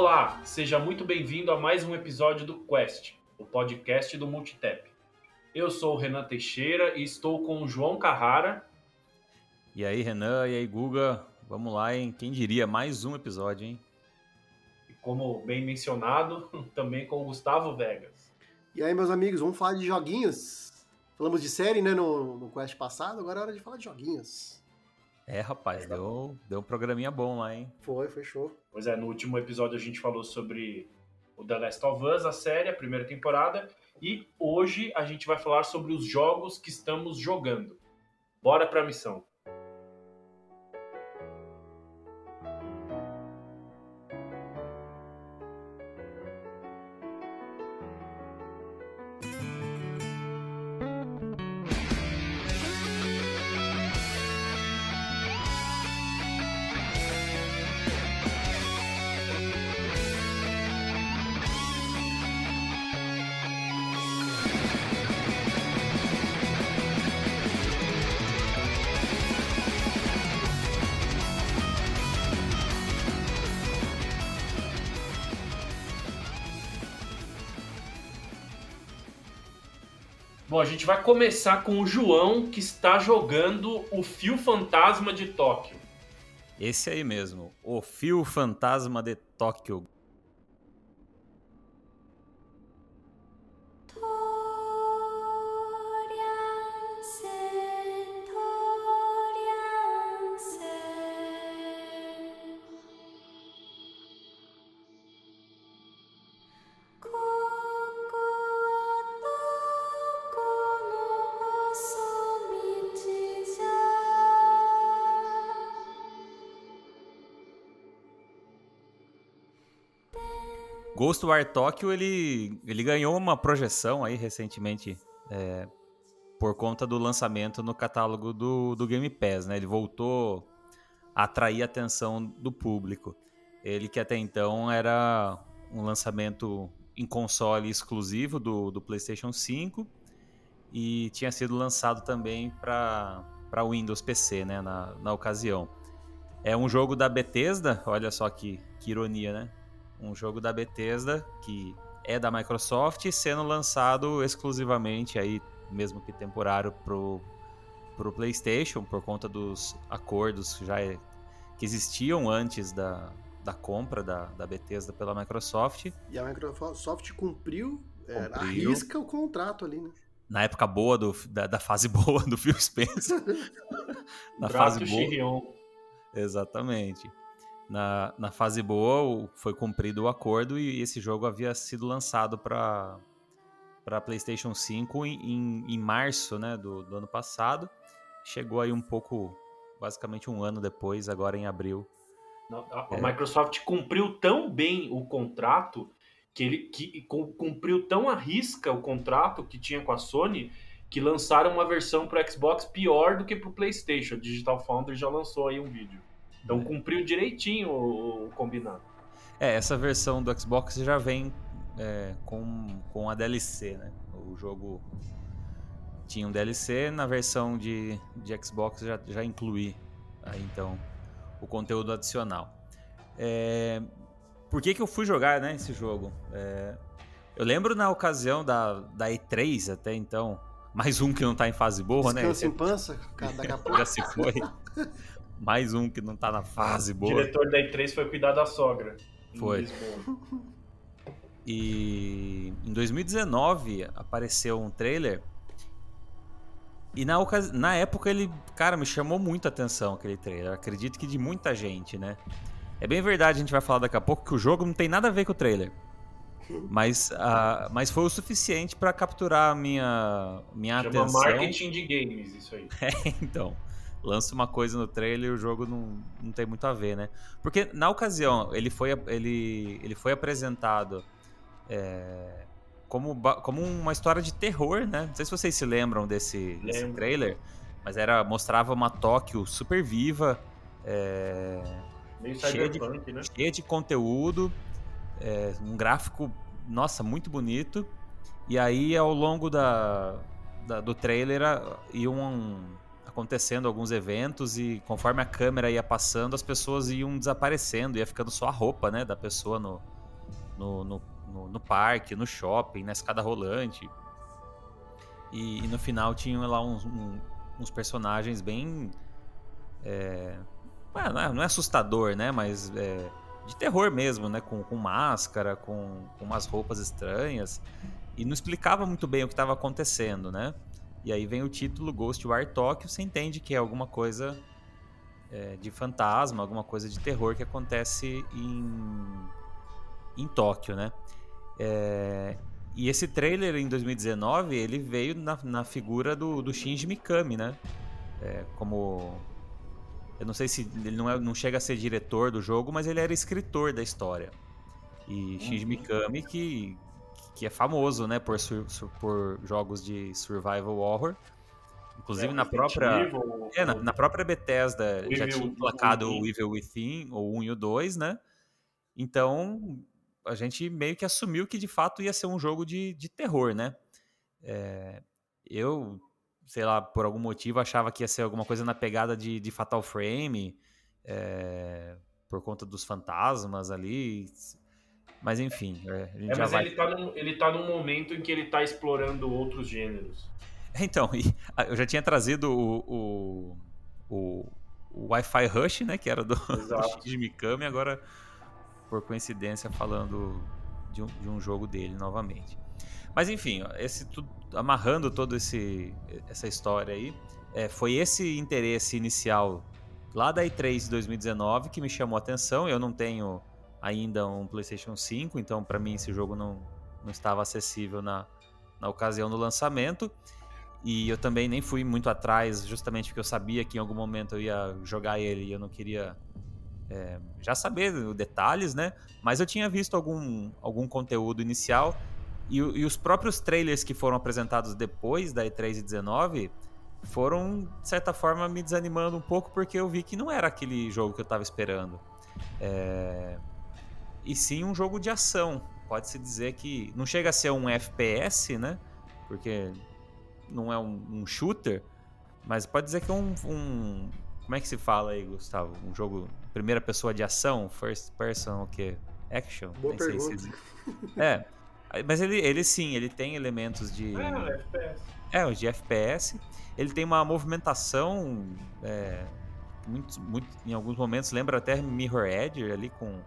Olá, seja muito bem-vindo a mais um episódio do Quest, o podcast do Multitap. Eu sou o Renan Teixeira e estou com o João Carrara. E aí, Renan, e aí, Guga, vamos lá, hein? Quem diria, mais um episódio, hein? E como bem mencionado, também com o Gustavo Vegas. E aí, meus amigos, vamos falar de joguinhos? Falamos de série, né, no, no Quest passado, agora é hora de falar de joguinhos. É, rapaz, deu, deu um programinha bom lá, hein? Foi, foi show. Pois é, no último episódio a gente falou sobre o The Last of Us, a série, a primeira temporada, e hoje a gente vai falar sobre os jogos que estamos jogando. Bora pra missão. Gente vai começar com o João, que está jogando o Fio Fantasma de Tóquio. Esse aí mesmo, o Fio Fantasma de Tóquio. Ghostwire Tokyo ele, ele ganhou uma projeção aí recentemente é, por conta do lançamento no catálogo do, do Game Pass, né? Ele voltou a atrair a atenção do público. Ele que até então era um lançamento em console exclusivo do, do PlayStation 5 e tinha sido lançado também para Windows PC, né? Na, na ocasião. É um jogo da Bethesda, olha só que, que ironia, né? Um jogo da Bethesda que é da Microsoft, sendo lançado exclusivamente aí, mesmo que temporário, pro, pro PlayStation por conta dos acordos já que existiam antes da, da compra da, da Bethesda pela Microsoft. E a Microsoft cumpriu, é, cumpriu. arrisca o contrato ali, né? Na época boa do, da, da fase boa do Phil Spencer. Na fase boa. Exatamente na, na fase boa foi cumprido o acordo e esse jogo havia sido lançado para para PlayStation 5 em, em, em março né, do, do, ano passado. Chegou aí um pouco, basicamente um ano depois, agora em abril. A, a é. Microsoft cumpriu tão bem o contrato que ele que, cumpriu tão à risca o contrato que tinha com a Sony que lançaram uma versão para Xbox pior do que para o PlayStation. A Digital Foundry já lançou aí um vídeo. Então cumpriu direitinho o, o combinado. É, essa versão do Xbox já vem é, com, com a DLC, né? O jogo tinha um DLC, na versão de, de Xbox já, já inclui aí, então o conteúdo adicional. É, por que, que eu fui jogar né, esse jogo? É, eu lembro na ocasião da, da E3 até então, mais um que não tá em fase boa, Descanso né? Descanso em pança, daqui a pouco. Já se foi. Mais um que não tá na fase boa. O diretor da E3 foi cuidar da sogra. Foi. E em 2019 apareceu um trailer. E na, na época ele, cara, me chamou muito a atenção aquele trailer. acredito que de muita gente, né? É bem verdade, a gente vai falar daqui a pouco que o jogo não tem nada a ver com o trailer. Mas, uh, mas foi o suficiente para capturar a minha, minha Chama atenção. marketing de games, isso aí. É, então lança uma coisa no trailer e o jogo não, não tem muito a ver, né? Porque na ocasião ele foi, ele, ele foi apresentado é, como, como uma história de terror, né? Não sei se vocês se lembram desse, desse trailer, mas era mostrava uma Tóquio super viva, é, cheia, de, né? cheia de conteúdo, é, um gráfico, nossa, muito bonito. E aí, ao longo da, da do trailer, iam acontecendo alguns eventos e conforme a câmera ia passando, as pessoas iam desaparecendo, ia ficando só a roupa, né, da pessoa no, no, no, no, no parque, no shopping, na escada rolante. E, e no final tinham lá uns, um, uns personagens bem. É, não, é, não é assustador, né? Mas é, de terror mesmo, né? Com, com máscara, com, com umas roupas estranhas. E não explicava muito bem o que estava acontecendo, né? E aí vem o título Ghostwire Tokyo, você entende que é alguma coisa é, de fantasma, alguma coisa de terror que acontece em, em Tóquio, né? É, e esse trailer em 2019, ele veio na, na figura do, do Shinji Mikami, né? É, como... Eu não sei se ele não, é, não chega a ser diretor do jogo, mas ele era escritor da história. E Shinji uhum. Mikami, que, que é famoso, né, por, por jogos de survival horror. Inclusive é, na própria Evil, é, na, na, própria Bethesda já tinha emplacado o Evil Within, o 1 e o 2, né? Então, a gente meio que assumiu que de fato ia ser um jogo de, de terror, né? É, eu, sei lá, por algum motivo achava que ia ser alguma coisa na pegada de, de Fatal Frame, é, por conta dos fantasmas ali. Mas enfim, é, a gente é, já mas vai... ele, tá num, ele tá num momento em que ele tá explorando outros gêneros. Então, eu já tinha trazido o, o, o, o Wi-Fi Rush, né? Que era do, do Shinji Mikami, agora por coincidência, falando de um, de um jogo dele novamente. Mas enfim, esse, amarrando toda essa história aí, é, foi esse interesse inicial lá da E3 de 2019 que me chamou a atenção. Eu não tenho ainda um PlayStation 5, então para mim esse jogo não, não estava acessível na, na ocasião do lançamento. E eu também nem fui muito atrás, justamente porque eu sabia que em algum momento eu ia jogar ele e eu não queria é, já saber detalhes, né? Mas eu tinha visto algum, algum conteúdo inicial e, e, os próprios trailers que foram apresentados depois da E3 e 19 foram, de certa forma, me desanimando um pouco porque eu vi que não era aquele jogo que eu estava esperando. É... E sim um jogo de ação. Pode-se dizer que não chega a ser um FPS, né? Porque não é um, um shooter, mas pode dizer que é um, um como é que se fala aí, Gustavo? Um jogo primeira pessoa de ação, first person, o quê? Action? Boa Nem pergunta. Se... É, mas ele, ele sim, ele tem elementos de... É, FPS. É, de FPS. Ele tem uma movimentação, é, muito, muito, em alguns momentos, lembra até Mirror Edge ali com,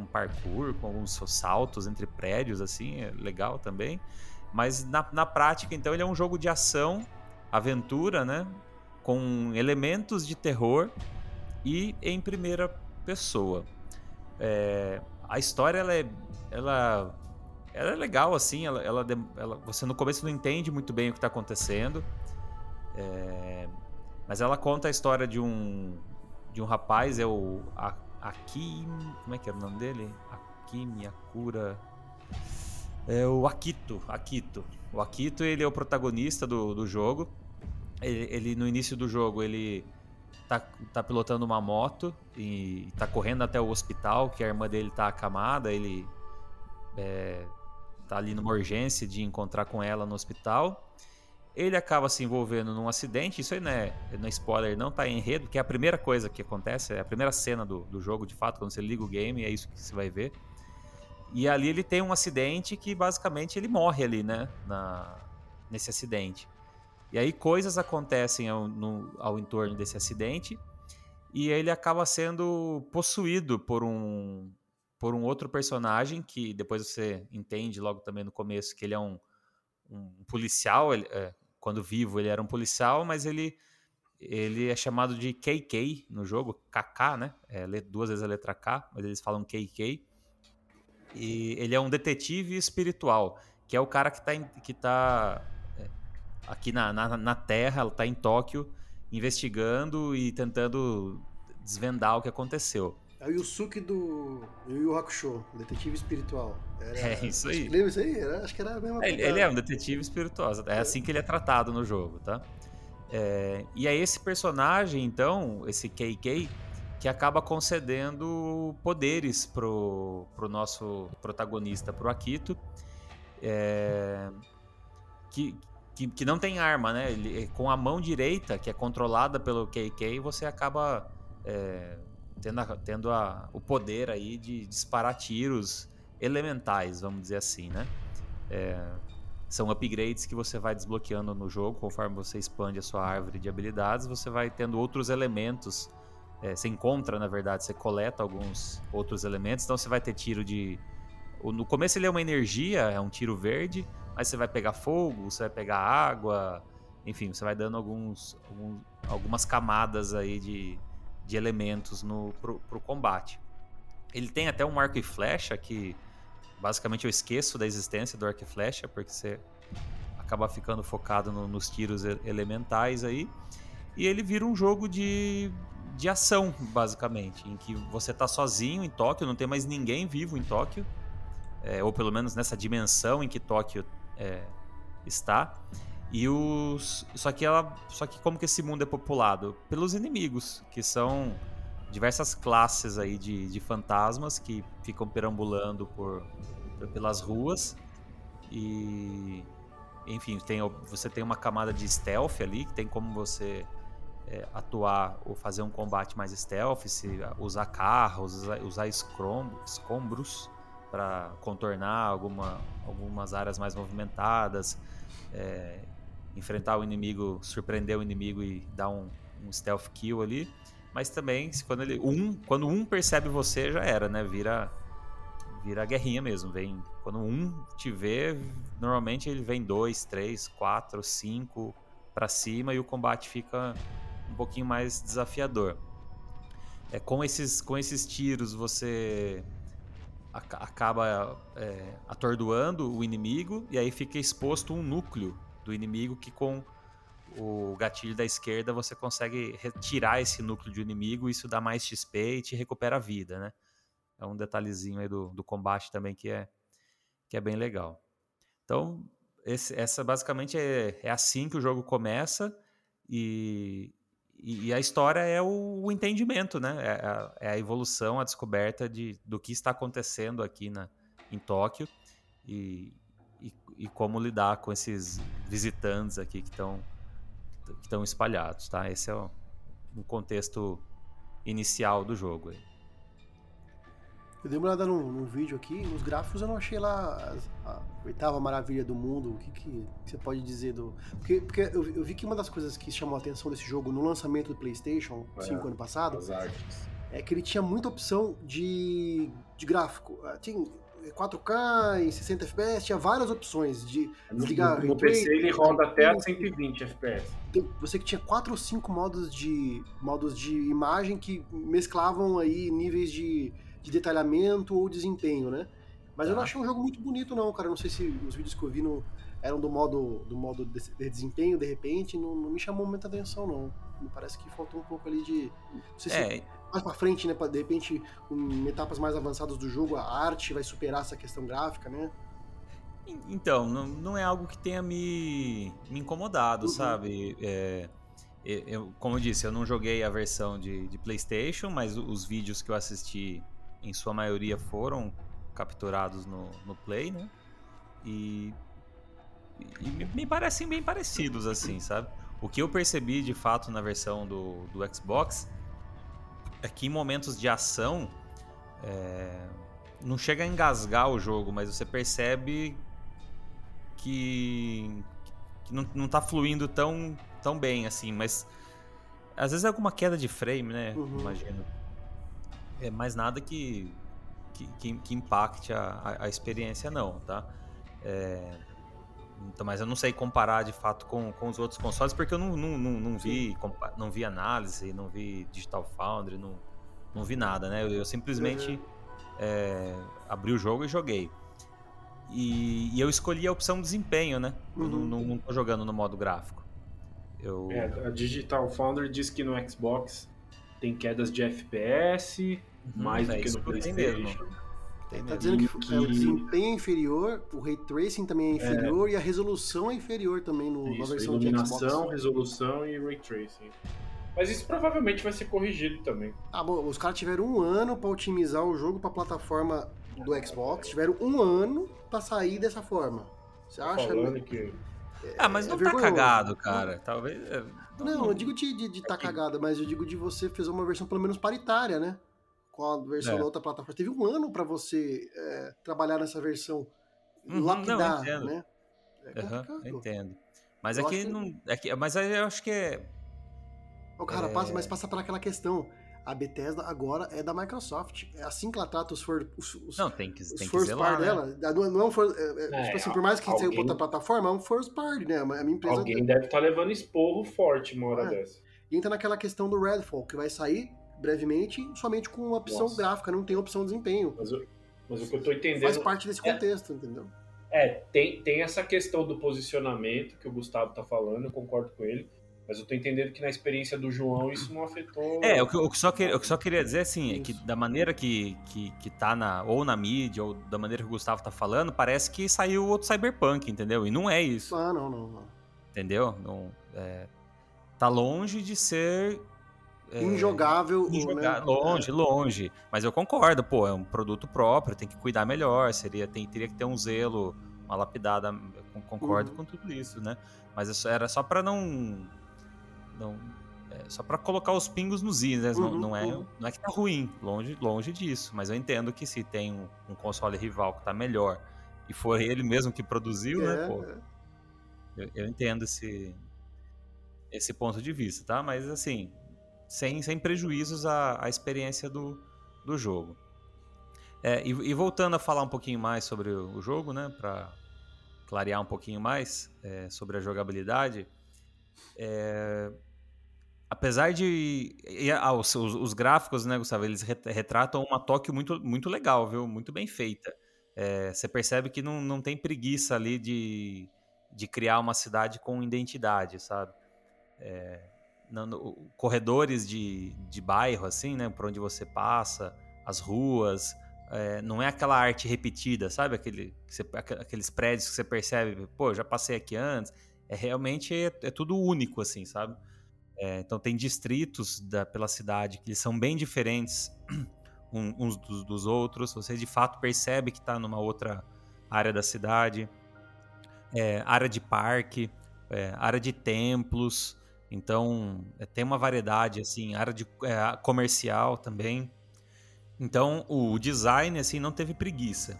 com parkour, com alguns saltos entre prédios, assim, é legal também. Mas na, na prática, então, ele é um jogo de ação, aventura, né? com elementos de terror e em primeira pessoa. É, a história ela é, ela, ela é legal assim, ela, ela, ela, você no começo não entende muito bem o que está acontecendo, é, mas ela conta a história de um de um rapaz é o Akim, como é que era o nome dele? Akimi Akura é o Akito, Akito. O Akito ele é o protagonista do, do jogo ele, ele, no início do jogo ele tá, tá pilotando uma moto e tá correndo até o hospital, que a irmã dele tá acamada, ele é, tá ali numa urgência de encontrar com ela no hospital. Ele acaba se envolvendo num acidente, isso aí não é, não é spoiler, não tá em enredo, que é a primeira coisa que acontece, é a primeira cena do, do jogo, de fato, quando você liga o game, é isso que você vai ver. E ali ele tem um acidente que basicamente ele morre ali, né, na, nesse acidente. E aí coisas acontecem ao, no, ao entorno desse acidente e ele acaba sendo possuído por um por um outro personagem que depois você entende logo também no começo que ele é um, um policial ele, é, quando vivo ele era um policial mas ele ele é chamado de KK no jogo KK né é, duas vezes a letra K mas eles falam KK e ele é um detetive espiritual que é o cara que está que tá aqui na, na, na Terra, está em Tóquio, investigando e tentando desvendar o que aconteceu. É o Yusuke do Yu Yu Hakusho, detetive espiritual. Era, é isso aí. Lembra isso aí? Era, acho que era a mesma é, Ele é um detetive espiritual, é, é assim que ele é tratado no jogo, tá? É, e é esse personagem, então, esse KK, que acaba concedendo poderes pro, pro nosso protagonista, pro Akito, é, que, que, que não tem arma, né? Ele, com a mão direita, que é controlada pelo KK, você acaba é, tendo, a, tendo a, o poder aí de disparar tiros elementais, vamos dizer assim, né? É, são upgrades que você vai desbloqueando no jogo conforme você expande a sua árvore de habilidades, você vai tendo outros elementos. É, você encontra, na verdade, você coleta alguns outros elementos, então você vai ter tiro de. No começo ele é uma energia, é um tiro verde, mas você vai pegar fogo, você vai pegar água, enfim, você vai dando alguns, alguns algumas camadas aí de, de elementos no, pro, pro combate. Ele tem até um arco e flecha que basicamente eu esqueço da existência do arco e flecha, porque você acaba ficando focado no, nos tiros elementais aí. E ele vira um jogo de, de ação, basicamente, em que você tá sozinho em Tóquio, não tem mais ninguém vivo em Tóquio, é, ou pelo menos nessa dimensão em que Tóquio é, está. E os. Só que ela. Só que como que esse mundo é populado? Pelos inimigos, que são diversas classes aí de, de fantasmas que ficam perambulando por, pelas ruas. E enfim, tem, você tem uma camada de stealth ali, que tem como você é, atuar ou fazer um combate mais stealth, se usar carros, usar, usar escombros para contornar alguma, algumas áreas mais movimentadas, é, enfrentar o inimigo, surpreender o inimigo e dar um, um stealth kill ali. Mas também, quando ele um, quando um percebe você, já era, né? Vira vira guerrinha mesmo. Vem quando um te vê, normalmente ele vem dois, três, quatro, cinco para cima e o combate fica um pouquinho mais desafiador. É com esses com esses tiros você acaba é, atordoando o inimigo e aí fica exposto um núcleo do inimigo que com o gatilho da esquerda você consegue retirar esse núcleo de inimigo e isso dá mais XP e te recupera a vida, né? É um detalhezinho aí do, do combate também que é, que é bem legal. Então, esse, essa basicamente é, é assim que o jogo começa e, e, a história é o, o entendimento, né? É a, é a, evolução, a descoberta de, do que está acontecendo aqui na, em Tóquio e, e, como lidar com esses visitantes aqui que estão que estão espalhados, tá? Esse é o, um contexto inicial do jogo. Aí. Eu dei uma olhada num, num, vídeo aqui, nos gráficos eu não achei lá a, a oitava maravilha do mundo. O que, que, você pode dizer do. Porque, porque eu, eu, vi que uma das coisas que chamou a atenção desse jogo no lançamento do PlayStation 5 é, ano passado é que ele tinha muita opção de, de gráfico. Ah, tinha 4K em 60 FPS, tinha várias opções de desligar. No, no PC ele roda até a 120 FPS. Você que tinha quatro ou cinco modos de modos de imagem que mesclavam aí níveis de de detalhamento ou desempenho, né? Mas tá. eu não achei um jogo muito bonito, não, cara. Não sei se os vídeos que eu vi no, eram do modo, do modo de, de desempenho, de repente, não, não, me chamou muita atenção, não. Me parece que faltou um pouco ali de. Não sei é. se mais pra frente, né? Pra, de repente, em etapas mais avançadas do jogo, a arte vai superar essa questão gráfica, né? Então, não, não é algo que tenha me, me incomodado, uhum. sabe? É, eu, como eu disse, eu não joguei a versão de, de PlayStation, mas os vídeos que eu assisti em sua maioria foram capturados no, no Play, né? E, e me, me, parecem bem parecidos, assim, sabe? O que eu percebi de fato na versão do, do Xbox é que em momentos de ação é, não chega a engasgar o jogo, mas você percebe que, que não, não tá fluindo tão, tão bem, assim, mas às vezes é alguma queda de frame, né? Uhum. Imagino é mais nada que, que, que impacte a, a, experiência, não, tá? É, mas eu não sei comparar de fato com, com os outros consoles, porque eu não, não, não, não vi, não vi análise, não vi Digital Foundry, não, não vi nada, né? Eu, eu simplesmente uhum. é, abri o jogo e joguei. E, e, eu escolhi a opção desempenho, né? Uhum. Eu não, não, não tô jogando no modo gráfico. Eu... É, a Digital Foundry diz que no Xbox tem quedas de FPS, Uhum. mais é do que no PlayStation. Tem tá dizendo que, que... É, o desempenho é inferior, o ray tracing também é inferior é. e a resolução é inferior também no, isso, na versão iluminação, de Xbox. resolução e ray tracing. Mas isso provavelmente vai ser corrigido também. Ah, bom, os caras tiveram um ano para otimizar o jogo para plataforma do Xbox, tiveram um ano para sair dessa forma. Você acha? Falando que ah, mas não é tá cagado, cara. Talvez. É, não, não, eu digo de, de, de tá cagada, mas eu digo de você fazer uma versão pelo menos paritária, né? Com a versão é. da outra plataforma. Teve um ano para você é, trabalhar nessa versão. Uhum, lapidar, não, né? É uhum, entendo. Mas eu aqui não. Aqui, mas eu acho que é. O cara, é... passa, mas passa para aquela questão a Bethesda agora é da Microsoft. É assim que ela trata os, for, os, os Não, tem que, os tem first que party né? dela. Não é um for, é, é, tipo assim, por mais que alguém... saiu pra outra plataforma, é um first party, né? A minha empresa. Alguém deve estar tá levando esporro forte uma hora é. dessa. E entra naquela questão do Redfall, que vai sair brevemente somente com uma opção Nossa. gráfica, não tem opção de desempenho. Mas, mas o que eu tô entendendo. Faz parte desse é contexto, entendeu? É, tem, tem essa questão do posicionamento que o Gustavo tá falando, eu concordo com ele. Mas eu tô entendendo que na experiência do João isso não afetou. É, o que, o que, só, que, o que só queria dizer assim, é que da maneira que, que, que tá na, ou na mídia, ou da maneira que o Gustavo tá falando, parece que saiu outro Cyberpunk, entendeu? E não é isso. Ah, não, não, não. Entendeu? Não, é, tá longe de ser. É, injogável. injogável né? Longe, longe. Mas eu concordo, pô, é um produto próprio, tem que cuidar melhor, seria, tem, teria que ter um zelo, uma lapidada. Concordo uhum. com tudo isso, né? Mas era só para não não, é, só para colocar os pingos nos is, né? Uhum, não, não, é, uhum. não é que tá ruim, longe, longe disso. Mas eu entendo que se tem um, um console rival que tá melhor e for ele mesmo que produziu, né, é, né? Pô, é. eu, eu, entendo esse, esse ponto de vista, tá? Mas assim, sem, sem prejuízos à, à experiência do, do jogo. É, e, e, voltando a falar um pouquinho mais sobre o jogo, né? Para clarear um pouquinho mais é, sobre a jogabilidade. É, apesar de. Ah, os, os, os, gráficos, né, Gustavo, eles retratam uma Tóquio muito, muito legal, viu? Muito bem feita. É, você percebe que não, não tem preguiça ali de, de criar uma cidade com identidade, sabe? É, não, no, corredores de, de bairro, assim, né? Por onde você passa, as ruas. É, não é aquela arte repetida, sabe? Aquele, você, aqueles prédios que você percebe, pô, já passei aqui antes. É realmente é, é tudo único, assim, sabe? É, então tem distritos da, pela cidade que são bem diferentes uns dos, dos outros. Você de fato percebe que está numa outra área da cidade. É, área de parque, é, área de templos. Então é, tem uma variedade assim, área de é, comercial também. Então o design assim não teve preguiça.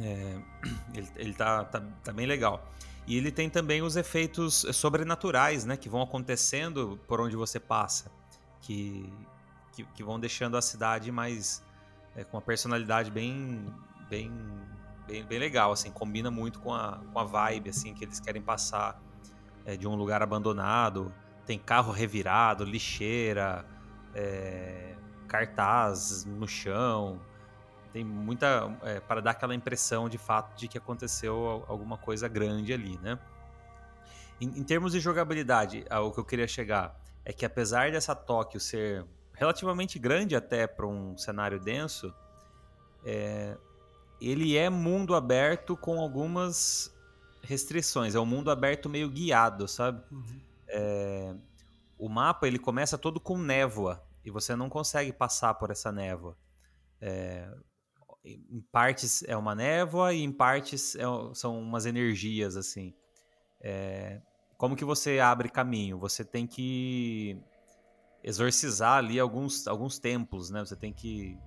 É, ele, ele tá, tá, tá bem legal. E ele tem também os efeitos sobrenaturais, né? Que vão acontecendo por onde você passa. Que, que, que vão deixando a cidade mais... É, com uma personalidade bem, bem, bem, bem legal, assim. Combina muito com a, com a vibe, assim, que eles querem passar é, de um lugar abandonado. Tem carro revirado, lixeira, é, cartaz no chão tem muita é, para dar aquela impressão de fato de que aconteceu alguma coisa grande ali, né? Em, em termos de jogabilidade, o que eu queria chegar é que apesar dessa Tóquio ser relativamente grande até para um cenário denso, é, ele é mundo aberto com algumas restrições. É um mundo aberto meio guiado, sabe? Uhum. É, o mapa ele começa todo com névoa e você não consegue passar por essa névoa. É, em partes é uma névoa e em partes é, são umas energias assim. É, como que você abre caminho? Você tem que exorcizar ali alguns, alguns templos, né? Você tem que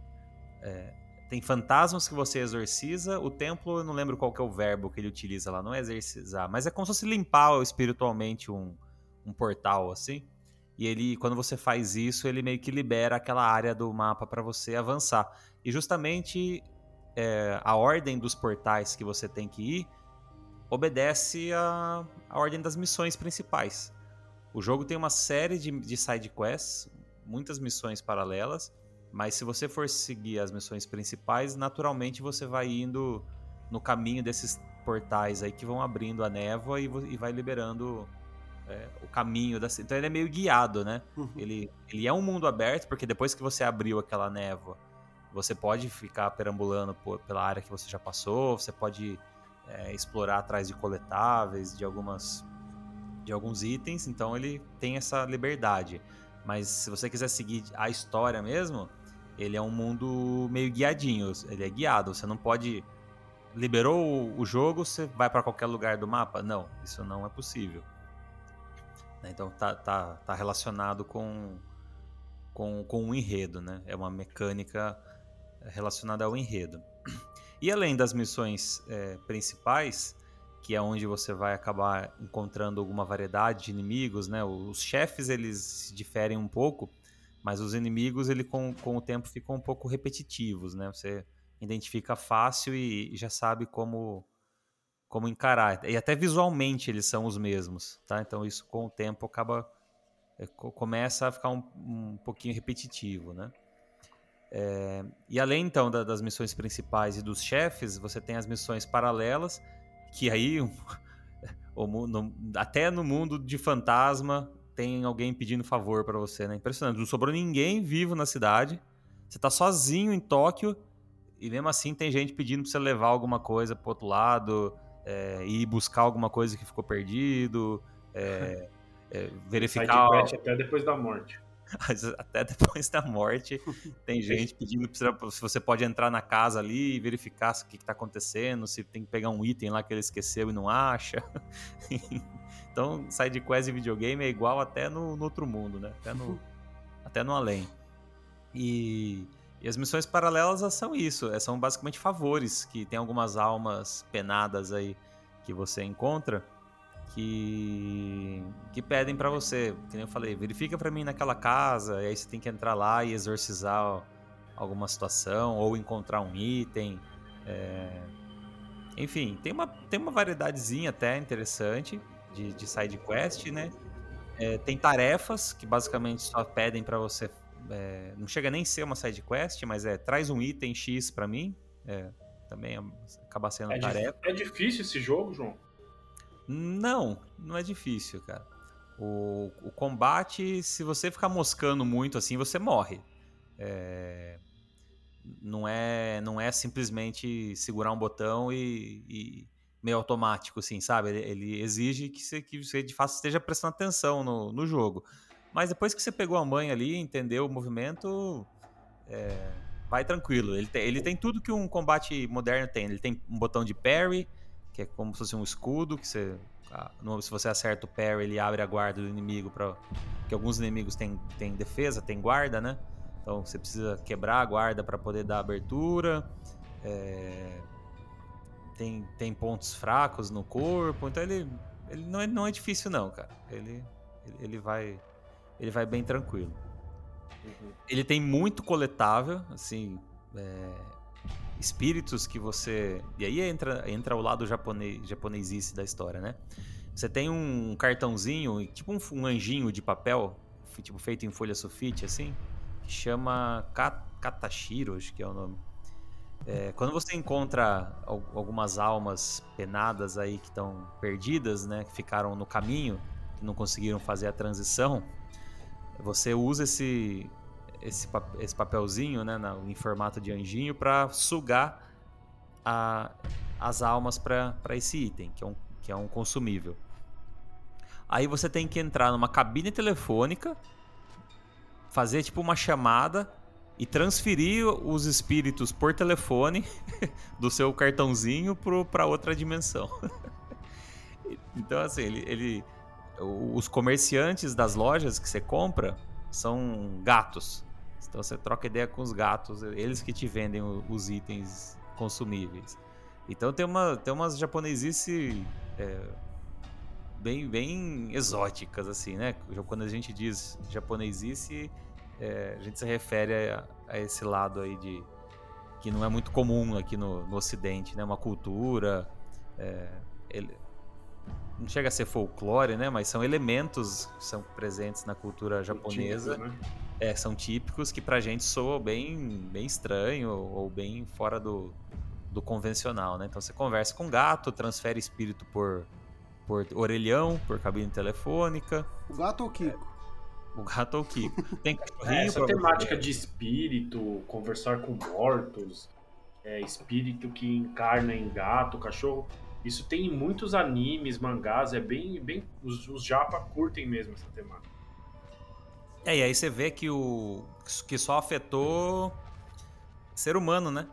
é, tem fantasmas que você exorciza. O templo, eu não lembro qual que é o verbo que ele utiliza lá, não é exorcizar, mas é como se fosse limpar espiritualmente um, um portal assim. E ele, quando você faz isso, ele meio que libera aquela área do mapa para você avançar. E justamente é, a ordem dos portais que você tem que ir obedece a, a ordem das missões principais. O jogo tem uma série de, de side quests, muitas missões paralelas, mas se você for seguir as missões principais, naturalmente você vai indo no caminho desses portais aí que vão abrindo a névoa e, e vai liberando é, o caminho da Então ele é meio guiado, né? Uhum. Ele, ele é um mundo aberto, porque depois que você abriu aquela névoa, você pode ficar perambulando por, pela área que você já passou, você pode é, explorar atrás de coletáveis, de algumas de alguns itens, então ele tem essa liberdade. Mas se você quiser seguir a história mesmo, ele é um mundo meio guiadinho, ele é guiado, você não pode liberou o jogo, você vai para qualquer lugar do mapa? Não, isso não é possível. Né, então tá, tá, tá relacionado com, com, com o enredo, né? É uma mecânica relacionada ao enredo. E além das missões é, principais, que é onde você vai acabar encontrando alguma variedade de inimigos, né? Os chefes eles se diferem um pouco, mas os inimigos ele com, com o tempo ficam um pouco repetitivos, né? Você identifica fácil e já sabe como como encarar. E até visualmente eles são os mesmos, tá? Então isso com o tempo acaba é, começa a ficar um, um pouquinho repetitivo, né? É, e além então da, das missões principais e dos chefes, você tem as missões paralelas, que aí o, no, até no mundo de fantasma tem alguém pedindo favor para você, né? Impressionante. Não sobrou ninguém vivo na cidade. Você tá sozinho em Tóquio e mesmo assim tem gente pedindo pra você levar alguma coisa pro outro lado, é, ir buscar alguma coisa que ficou perdido, é, é, verificar. até depois da morte. até depois da morte tem gente pedindo se você pode entrar na casa ali e verificar o que está acontecendo, se tem que pegar um item lá que ele esqueceu e não acha. Então, sidequest e videogame é igual até no, no outro mundo, né? Até no, até no além. E e as missões paralelas são isso, é, são basicamente favores, que tem algumas almas penadas aí que você encontra que que pedem para você, que nem eu falei, verifica para mim naquela casa, e aí você tem que entrar lá e exorcizar alguma situação ou encontrar um item. É... Enfim, tem uma, tem uma variedadezinha até interessante de, de side quest, né? É, tem tarefas que basicamente só pedem para você é, não chega nem a ser uma side quest, mas é traz um item X para mim. É, também acaba sendo é tarefa. É difícil esse jogo, João? Não, não é difícil, cara. O, o combate, se você ficar moscando muito assim, você morre. É, não é não é simplesmente segurar um botão e, e meio automático, assim, sabe? Ele, ele exige que você, que você de fato esteja prestando atenção no, no jogo. Mas depois que você pegou a mãe ali, entendeu o movimento, é, vai tranquilo. Ele tem, ele tem tudo que um combate moderno tem. Ele tem um botão de parry, que é como se fosse um escudo, que você, se você acerta o parry, ele abre a guarda do inimigo para que alguns inimigos têm, têm defesa, têm guarda, né? Então você precisa quebrar a guarda para poder dar abertura. É, tem, tem pontos fracos no corpo, então ele, ele não, é, não é difícil não, cara. Ele, ele vai ele vai bem tranquilo. Uhum. Ele tem muito coletável, assim, é, espíritos que você. E aí entra, entra o lado japonês, japonesice da história, né? Você tem um cartãozinho, tipo um, um anjinho de papel, tipo feito em folha sulfite, assim, que chama Katashiro, acho que é o nome. É, quando você encontra algumas almas penadas aí que estão perdidas, né, que ficaram no caminho, que não conseguiram fazer a transição, você usa esse, esse, esse papelzinho né, em formato de anjinho para sugar a, as almas para esse item, que é, um, que é um consumível. Aí você tem que entrar numa cabine telefônica, fazer tipo uma chamada e transferir os espíritos por telefone do seu cartãozinho para outra dimensão. então, assim, ele, ele os comerciantes das lojas que você compra são gatos. Então você troca ideia com os gatos, eles que te vendem os itens consumíveis. Então tem, uma, tem umas japonesice é, bem, bem exóticas, assim, né? Quando a gente diz japonesice, é, a gente se refere a, a, esse lado aí de que não é muito comum aqui no, no Ocidente, né? Uma cultura. É, ele, não chega a ser folclore, né? Mas são elementos que são presentes na cultura japonesa. Típico, né? É, são típicos que pra gente soa bem, bem estranho ou bem fora do, do convencional, né? Então você conversa com gato, transfere espírito por, por orelhão, por cabine telefônica. O gato ou o Kiko? É, o gato ou o Kiko. Tem cachorrinho. É, essa temática você. de espírito, conversar com mortos, é, espírito que encarna em gato, cachorro. Isso tem em muitos animes, mangás, é bem. bem os, os japa curtem mesmo essa temática. É, e aí você vê que o. que só afetou ser humano, né?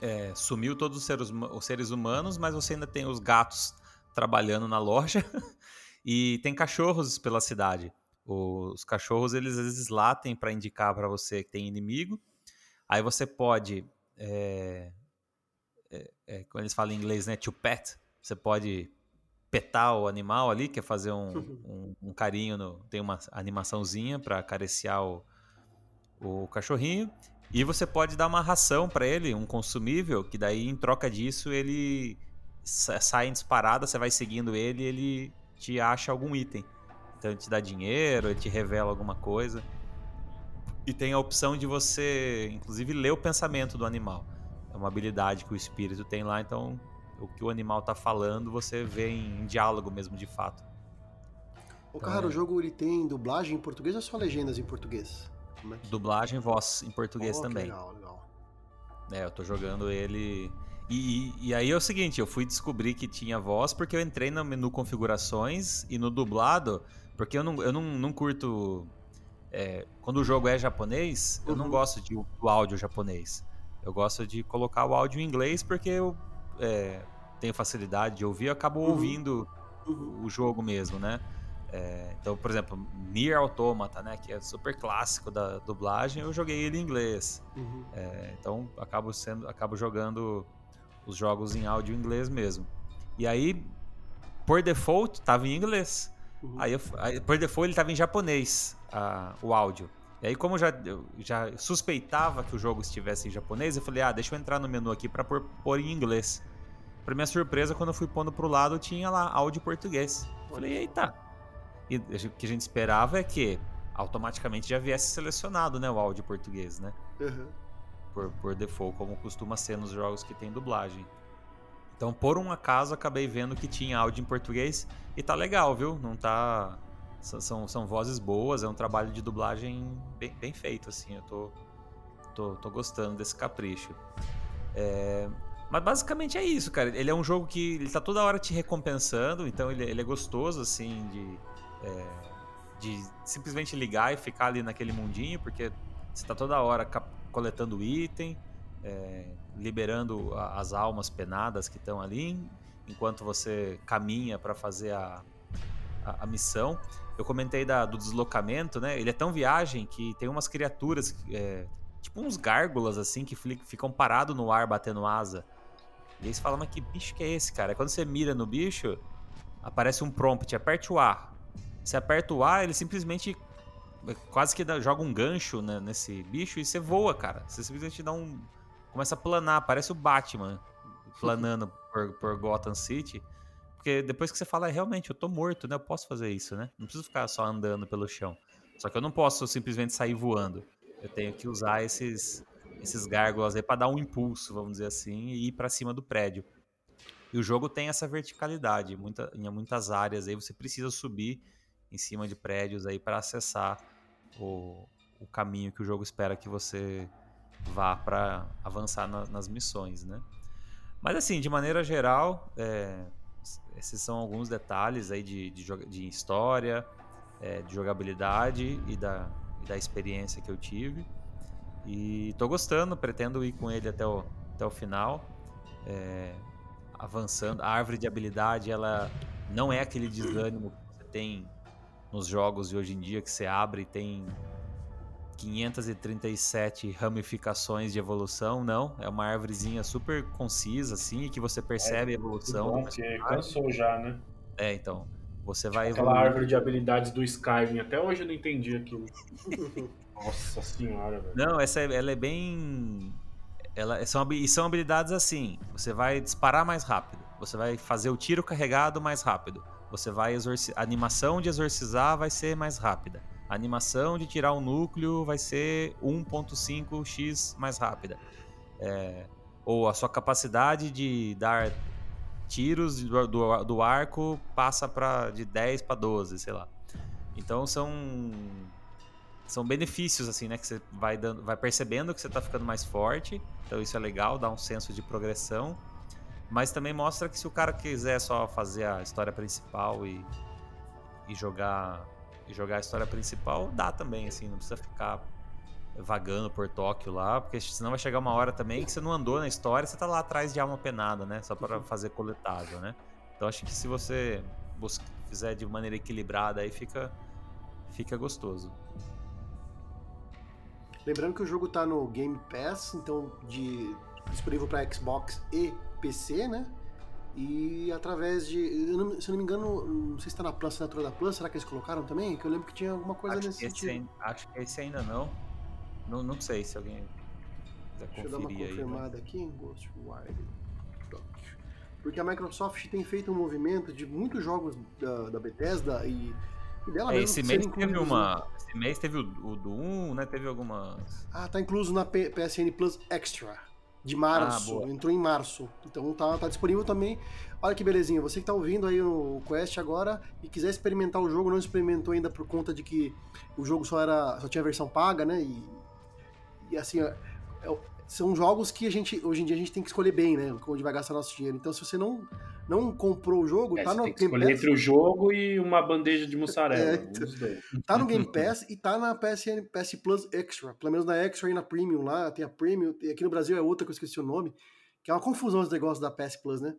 é, sumiu todos os seres, os seres humanos, mas você ainda tem os gatos trabalhando na loja e tem cachorros pela cidade. Os cachorros eles às vezes latem para indicar para você que tem inimigo. Aí você pode, é, é, é, como eles falam em inglês, né, to pet. Você pode petar o animal ali, que é fazer um, um, um carinho, no, tem uma animaçãozinha para acariciar o, o cachorrinho. E você pode dar uma ração para ele, um consumível, que daí em troca disso ele sai em disparada, você vai seguindo ele e ele te acha algum item. Então ele te dá dinheiro, ele te revela alguma coisa. E tem a opção de você, inclusive, ler o pensamento do animal. É uma habilidade que o espírito tem lá, então o que o animal tá falando você vê em, em diálogo mesmo, de fato. Ô, cara, então, é... o jogo ele tem dublagem em português ou só legendas em português? É que... Dublagem, voz em português oh, também. Legal, legal. É, eu tô jogando ele. E, e, e, aí é o seguinte, eu fui descobrir que tinha voz porque eu entrei no menu configurações e no dublado, porque eu não, eu não, não curto. É, quando o jogo é japonês, uhum. eu não uhum. gosto de, do áudio japonês. Eu gosto de colocar o áudio em inglês porque eu é, tenho facilidade de ouvir, eu acabo uhum. ouvindo uhum. o jogo mesmo, né? É, então, por exemplo, Nier Automata, né, que é super clássico da dublagem, eu joguei ele em inglês. Uhum. É, então, acabo sendo, acabo jogando os jogos em áudio em inglês mesmo. E aí, por default, tava em inglês. Uhum. Aí, eu, aí, por default, ele tava em japonês, a, o áudio. E aí, como eu já, eu já suspeitava que o jogo estivesse em japonês, eu falei, ah, deixa eu entrar no menu aqui para pôr, pôr em inglês. Pra minha surpresa, quando eu fui pondo pro lado, tinha lá áudio português. Eu falei, eita, e o que a gente esperava é que automaticamente já viesse selecionado né, o áudio português, né? Uhum. Por, por default, como costuma ser nos jogos que tem dublagem. Então, por um acaso, acabei vendo que tinha áudio em português e tá legal, viu? Não tá. São, são vozes boas, é um trabalho de dublagem bem, bem feito, assim. Eu tô, tô, tô gostando desse capricho. É, mas basicamente é isso, cara. Ele é um jogo que ele tá toda hora te recompensando, então ele, ele é gostoso, assim, de é, de simplesmente ligar e ficar ali naquele mundinho, porque você está toda hora coletando item, é, liberando as almas penadas que estão ali, enquanto você caminha para fazer a, a, a, missão. Eu comentei da, do deslocamento, né? Ele é tão viagem que tem umas criaturas, é, tipo uns gárgulas assim, que ficam parados no ar batendo asa. E aí você fala, mas que bicho que é esse, cara? Quando você mira no bicho, aparece um prompt, aperte o A. Você aperta o A, ele simplesmente é, quase que dá, joga um gancho né, nesse bicho e você voa, cara. Você simplesmente dá um. Começa a planar, parece o Batman planando por, por Gotham City. Porque depois que você fala, é, realmente, eu tô morto, né? Eu posso fazer isso, né? Não preciso ficar só andando pelo chão. Só que eu não posso simplesmente sair voando. Eu tenho que usar esses, esses gárgulas aí pra dar um impulso, vamos dizer assim, e ir para cima do prédio. E o jogo tem essa verticalidade. Muita, em muitas áreas aí você precisa subir em cima de prédios aí para acessar o, o caminho que o jogo espera que você vá para avançar na, nas missões, né? Mas assim, de maneira geral, é, esses são alguns detalhes aí de, de, de história, é, de jogabilidade e da, e da experiência que eu tive. E tô gostando, pretendo ir com ele até o, até o final. É, avançando. A árvore de habilidade, ela não é aquele desânimo que você tem nos jogos de hoje em dia que você abre e tem 537 ramificações de evolução, não. É uma árvorezinha super concisa, assim, e que você percebe é, a evolução. Bom, cansou já, né? É, então. Você vai Aquela evoluir. árvore de habilidades do Skyrim, até hoje eu não entendi aquilo. Nossa senhora, velho. Não, essa ela é bem. Ela, são, e são habilidades assim: você vai disparar mais rápido, você vai fazer o tiro carregado mais rápido você vai. A animação de exorcizar vai ser mais rápida. A animação de tirar o núcleo vai ser 1.5x mais rápida. É... Ou a sua capacidade de dar tiros do, do, do arco passa para de 10 para 12, sei lá. Então são são benefícios assim, né, que você vai dando, vai percebendo que você está ficando mais forte. Então isso é legal, dá um senso de progressão. Mas também mostra que se o cara quiser só fazer a história principal e, e jogar jogar a história principal, dá também, assim, não precisa ficar vagando por Tóquio lá, porque senão vai chegar uma hora também que você não andou na história, você tá lá atrás de alma penada, né? Só para fazer coletável, né? Então acho que se você busca, fizer de maneira equilibrada aí fica fica gostoso. Lembrando que o jogo tá no Game Pass, então de disponível para Xbox e PC, né? E através de. Eu se eu não me engano, não sei se tá na Plus, assinatura da Plus, será que eles colocaram também? Que eu lembro que tinha alguma coisa acho nesse sentido. Ainda, acho que esse ainda não. não. Não sei se alguém quiser Deixa eu dar uma confirmada aí, aqui em Ghostwire Porque a Microsoft tem feito um movimento de muitos jogos da, da Bethesda e e dela é, esse mês teve uma. Esse mês teve o, o do 1, né? Teve algumas. Ah, tá incluso na P PSN Plus Extra. De março. Ah, entrou em março. Então tá, tá disponível também. Olha que belezinha. Você que tá ouvindo aí o Quest agora e quiser experimentar o jogo, não experimentou ainda por conta de que o jogo só era. só tinha versão paga, né? E, e assim, é, são jogos que a gente, hoje em dia, a gente tem que escolher bem, né? Onde vai gastar nosso dinheiro. Então, se você não, não comprou o jogo, é, tá no Game Pass. entre o jogo e uma bandeja de mussarela. É, tá no Game Pass e tá na PSN, PS Plus Extra. Pelo menos na Extra e na Premium lá. Tem a Premium. E aqui no Brasil é outra que eu esqueci o nome. Que é uma confusão esse negócio da PS Plus, né?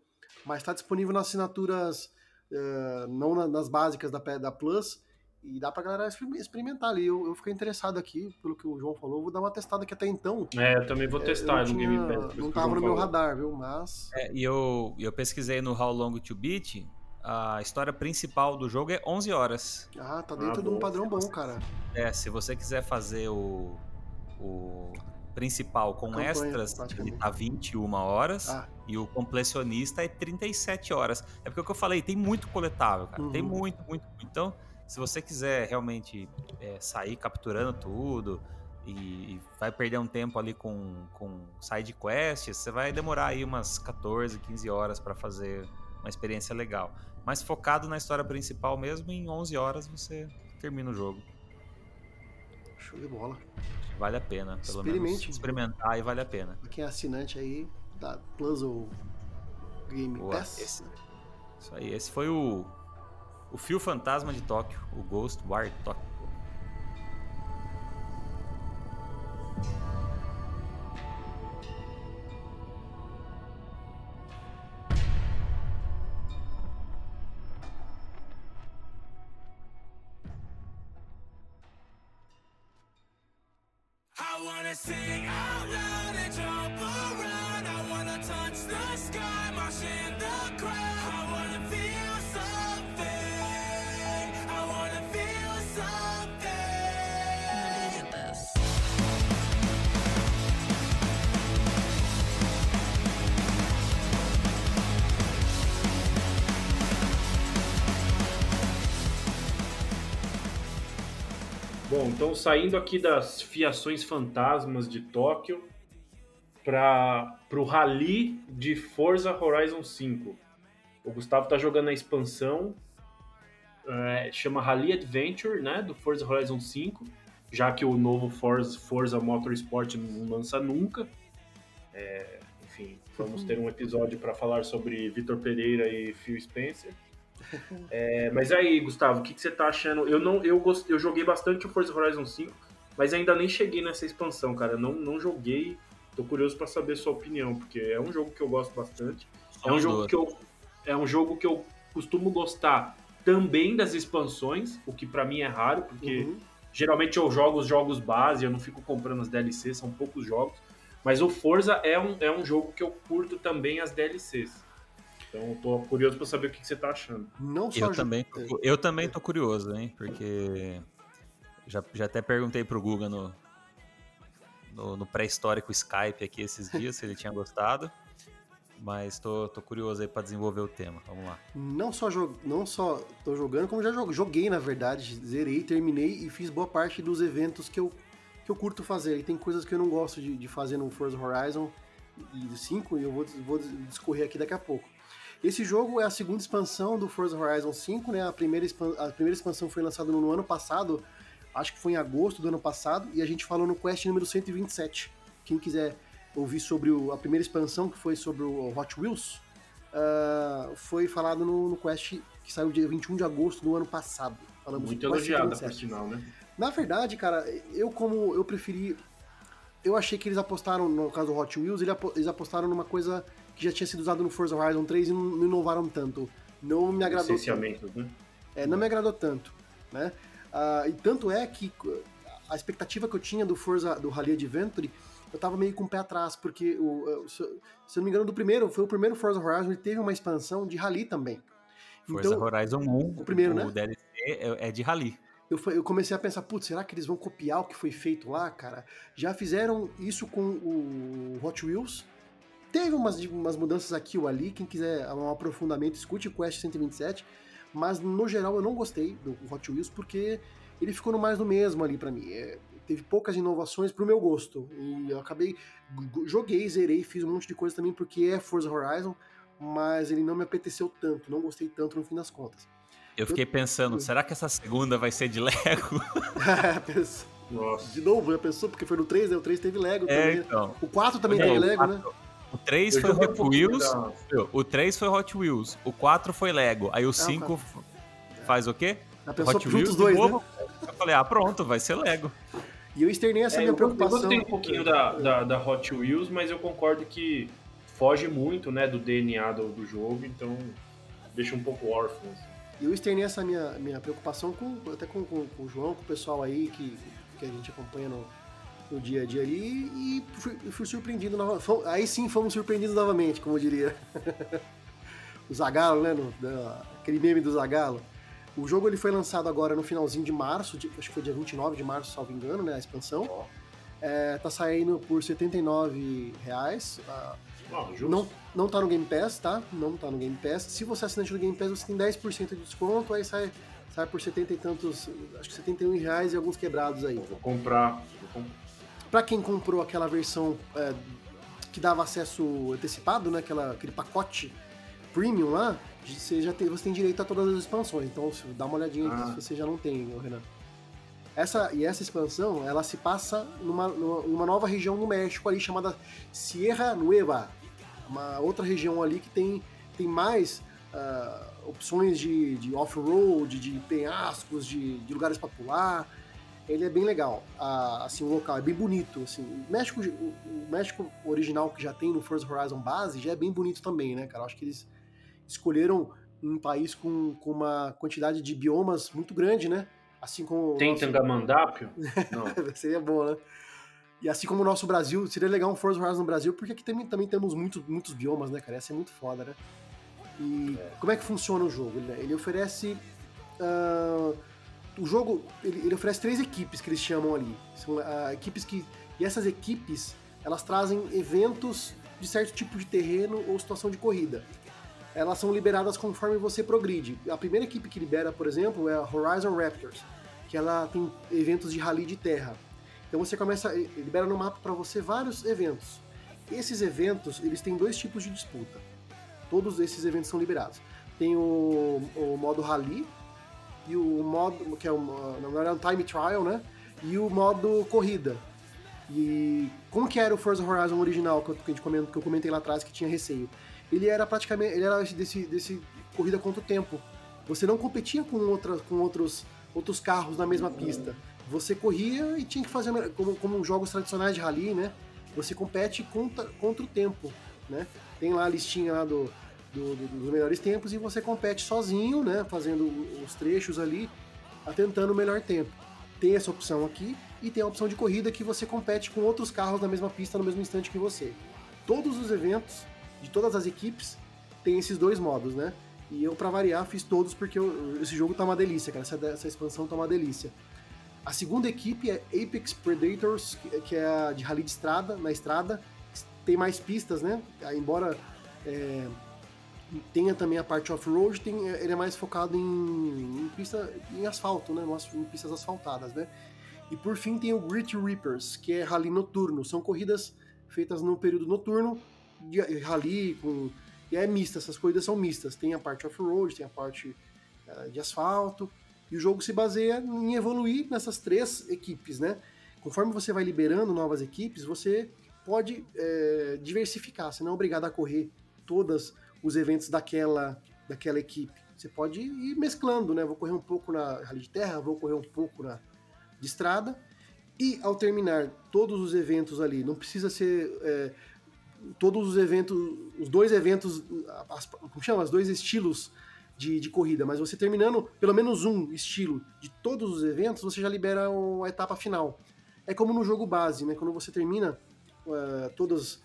Mas tá disponível nas assinaturas, uh, não nas básicas da, da Plus e dá pra galera experimentar ali. Eu, eu fiquei interessado aqui, pelo que o João falou, vou dar uma testada que até então. É, eu também vou é, testar no Game Pass. Não tava no meu radar, viu? Mas. É, e eu, eu pesquisei no How Long to Beat. A história principal do jogo é 11 horas. Ah, tá dentro ah, de um padrão bom, cara. É, se você quiser fazer o, o principal com Campanha, extras, ele tá 21 horas ah. e o completionista é 37 horas. É porque é o que eu falei, tem muito coletável, cara. Uhum. Tem muito, muito, muito. Então, se você quiser realmente é, sair capturando tudo e vai perder um tempo ali com, com side quests, você vai demorar aí umas 14, 15 horas para fazer uma experiência legal. Mas focado na história principal mesmo, em 11 horas você termina o jogo. Show de bola. Vale a pena, pelo menos experimentar e vale a pena. Quem é assinante aí da ou Game Boa, Pass. Esse, isso aí, esse foi o o Fio Fantasma de Tóquio, o Ghost War Tóquio. I wanna touch the sky, the crowd. Bom, então saindo aqui das fiações fantasmas de Tóquio para o Rally de Forza Horizon 5. O Gustavo tá jogando a expansão, é, chama Rally Adventure, né, do Forza Horizon 5, já que o novo Forza, Forza Motorsport não lança nunca. É, enfim, vamos ter um episódio para falar sobre Vitor Pereira e Phil Spencer. É, mas aí, Gustavo, o que, que, você tá achando? Eu não, eu, gost, eu joguei bastante o Forza Horizon 5, mas ainda nem cheguei nessa expansão, cara. Não, não joguei. Tô curioso para saber sua opinião, porque é um jogo que eu gosto bastante. é um jogo que eu é um jogo que eu costumo gostar também das expansões, o que para mim é raro, porque uhum. geralmente eu jogo os jogos base, eu não fico comprando as DLCs, são poucos jogos. Mas o Forza é um, é um jogo que eu curto também as DLCs. Então, tô curioso para saber o que, que, você tá achando. Não só eu também, tô, eu também tô curioso, hein? Porque já, já até perguntei pro Guga no, no, no pré-histórico Skype aqui esses dias se ele tinha gostado. Mas tô, tô curioso aí para desenvolver o tema. Vamos lá. Não só, não só tô jogando, como já joguei, na verdade. Zerei, terminei e fiz boa parte dos eventos que eu, que eu curto fazer. E tem coisas que eu não gosto de, de fazer no Forza Horizon e 5 e eu vou, vou discorrer aqui daqui a pouco. Esse jogo é a segunda expansão do Forza Horizon 5, né? A primeira, a primeira expansão foi lançada no, no ano passado, acho que foi em agosto do ano passado, e a gente falou no Quest número 127. Quem quiser ouvir sobre o, a primeira expansão, que foi sobre o Hot Wheels, uh, foi falado no, no, Quest que saiu dia 21 de agosto do ano passado. Falamos Muito elogiada, por sinal, né? Na verdade, cara, eu como eu preferi. Eu achei que eles apostaram, no caso do Hot Wheels, eles apostaram numa coisa que já tinha sido usado no Forza Horizon 3 e não inovaram tanto. Não me agradou tanto. Né? É, não me agradou tanto, né? Ah, e tanto é que a expectativa que eu tinha do Forza, do Rally Adventure, eu tava meio com o pé atrás, porque, o, se, eu não me engano, do primeiro, foi o primeiro Forza Horizon, ele teve uma expansão de Rally também. Forza então, Horizon 1, o primeiro, o né? DLC é, é de Rally eu, eu comecei a pensar, putz, será que eles vão copiar o que foi feito lá, cara? Já fizeram isso com o Hot Wheels. Teve umas, umas mudanças aqui ou ali, quem quiser um aprofundamento, escute o Quest 127. Mas no geral eu não gostei do Hot Wheels porque ele ficou no mais do mesmo ali para mim. É, teve poucas inovações pro meu gosto. E eu acabei. Joguei, zerei, fiz um monte de coisa também porque é Forza Horizon, mas ele não me apeteceu tanto, não gostei tanto no fim das contas. Eu fiquei pensando, será que essa segunda vai ser de Lego? Nossa. De novo, já pensou? Porque foi no 3, né? O 3 teve Lego é, também. Então. O 4 também teve Lego, 4, né? O 3 eu foi Hot Wheels. O 3 foi Hot Wheels. O 4 foi Lego. Aí o 5 ah, faz o quê? Já pensou Hot Wheels dois, né? Eu falei, ah, pronto, vai ser Lego. E eu externei essa é, minha preocupação. Eu gostei um pouquinho da, da, da, Hot Wheels, mas eu concordo que foge muito né, do DNA do, do jogo, então deixa um pouco órfão. Assim. E eu externei essa minha, minha preocupação com, até com, com, com, o João, com o pessoal aí que, que a gente acompanha no, no dia a dia ali, e fui, fui surpreendido novamente. Aí sim fomos surpreendidos novamente, como eu diria. o Zagalo, né? No, da, aquele meme do Zagalo. O jogo ele foi lançado agora no finalzinho de março, de, acho que foi dia 29 de março, salvo engano, né? A expansão. É, tá saindo por 79 reais. Uh, não, não tá no Game Pass, tá? Não tá no Game Pass. Se você é assinante do Game Pass, você tem 10% de desconto, aí sai, sai por 70 e tantos, acho que 71 reais e alguns quebrados aí. Vou comprar. Vou comprar. Pra quem comprou aquela versão é, que dava acesso antecipado, né? Aquela, aquele pacote premium lá, você já tem, você tem direito a todas as expansões. Então dá uma olhadinha ah. se você já não tem, Renan. Essa, e essa expansão, ela se passa numa, numa nova região no México ali chamada Sierra Nueva uma outra região ali que tem, tem mais uh, opções de, de off-road, de penhascos, de, de lugares para pular. Ele é bem legal, uh, assim, o local é bem bonito, assim. O México, o, México original que já tem no First Horizon base já é bem bonito também, né, cara? Acho que eles escolheram um país com, com uma quantidade de biomas muito grande, né? Assim como. Tem nosso... Tangamandápio? Não. Seria bom, né? E assim como o nosso Brasil, seria legal um Forza Horizon no Brasil, porque aqui também, também temos muitos, muitos biomas, né, cara? Essa é muito foda, né? E é. como é que funciona o jogo? Ele, ele oferece. Uh, o jogo ele, ele, oferece três equipes que eles chamam ali. São uh, equipes que. E essas equipes elas trazem eventos de certo tipo de terreno ou situação de corrida. Elas são liberadas conforme você progride. A primeira equipe que libera, por exemplo, é a Horizon Raptors, que ela tem eventos de rally de terra. Então você começa, libera no mapa para você vários eventos. Esses eventos, eles têm dois tipos de disputa. Todos esses eventos são liberados. Tem o, o modo rally e o modo que é uma, na verdade é um time trial, né? E o modo corrida. E como que era o Forza Horizon original que eu, que, que eu comentei lá atrás que tinha receio? Ele era praticamente, ele era desse, desse corrida contra o tempo. Você não competia com, outra, com outros, outros carros na mesma pista você corria e tinha que fazer como, como jogos tradicionais de rally, né? Você compete contra, contra o tempo, né? Tem lá a listinha lá do, do, do, dos melhores tempos e você compete sozinho, né? Fazendo os trechos ali, tentando o melhor tempo. Tem essa opção aqui e tem a opção de corrida que você compete com outros carros na mesma pista no mesmo instante que você. Todos os eventos de todas as equipes tem esses dois modos, né? E eu, para variar, fiz todos porque eu, esse jogo tá uma delícia, cara. Essa, essa expansão tá uma delícia. A segunda equipe é Apex Predators, que é a de rally de estrada, na estrada. Tem mais pistas, né? Embora é, tenha também a parte off-road, ele é mais focado em, em, pista, em asfalto, né? Em pistas asfaltadas, né? E por fim tem o Grit Reapers, que é rally noturno. São corridas feitas no período noturno, de rally com... E é mista, essas corridas são mistas. Tem a parte off-road, tem a parte uh, de asfalto. E o jogo se baseia em evoluir nessas três equipes, né? Conforme você vai liberando novas equipes, você pode é, diversificar. Você não é obrigado a correr todos os eventos daquela, daquela equipe. Você pode ir mesclando, né? Vou correr um pouco na rally de terra, vou correr um pouco na, de estrada. E ao terminar todos os eventos ali, não precisa ser é, todos os eventos, os dois eventos, as, como chama? Os dois estilos de, de, corrida, mas você terminando pelo menos um estilo de todos os eventos, você já libera a etapa final. É como no jogo base, né? Quando você termina uh, todos,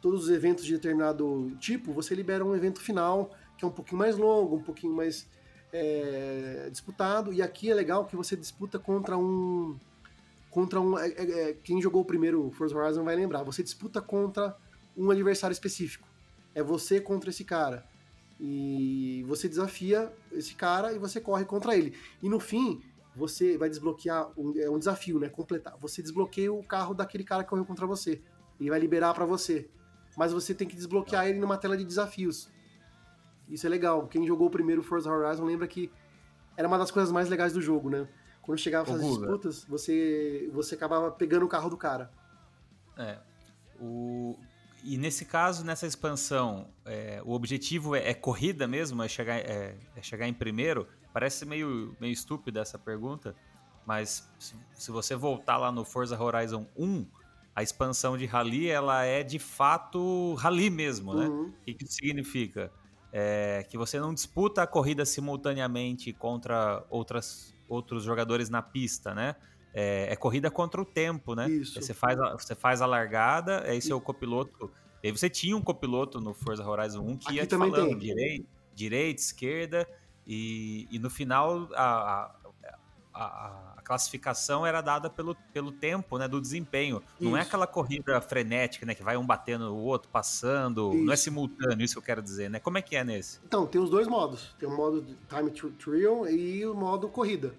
todos os eventos de determinado tipo, você libera um evento final que é um pouquinho mais longo, um pouquinho mais é, disputado. E aqui é legal que você disputa contra um. Contra um. É, é, é quem jogou o primeiro Forza Horizon vai lembrar. Você disputa contra um adversário específico. É você contra esse cara. E você desafia esse cara e você corre contra ele. E no fim, você vai desbloquear. Um, é um desafio, né? Completar. Você desbloqueia o carro daquele cara que correu contra você. E vai liberar para você. Mas você tem que desbloquear ele numa tela de desafios. Isso é legal. Quem jogou o primeiro Forza Horizon lembra que era uma das coisas mais legais do jogo, né? Quando chegava essas disputas, você, você acabava pegando o carro do cara. É. O... E nesse caso, nessa expansão, é, o objetivo é, é, corrida mesmo? É chegar, é, é, chegar em primeiro? Parece meio, meio estúpida essa pergunta, mas se, se, você voltar lá no Forza Horizon 1, a expansão de rally ela é de fato rally mesmo, né? Uhum. O que, que significa? é, que você não disputa a corrida simultaneamente contra outras, outros jogadores na pista, né? É, é corrida contra o tempo, né? Isso. Você faz a, você faz a largada, aí seu copiloto. E aí você tinha um copiloto no Forza Horizon 1 que Aqui ia te falando direita, direita, esquerda, e, e no final a, a, a classificação era dada pelo, pelo tempo, né, do desempenho. Isso. Não é aquela corrida frenética, né, que vai um batendo o outro, passando, isso. não é simultâneo, isso que eu quero dizer, né? Como é que é nesse? Então, tem os dois modos. Tem o modo time trial e o modo corrida.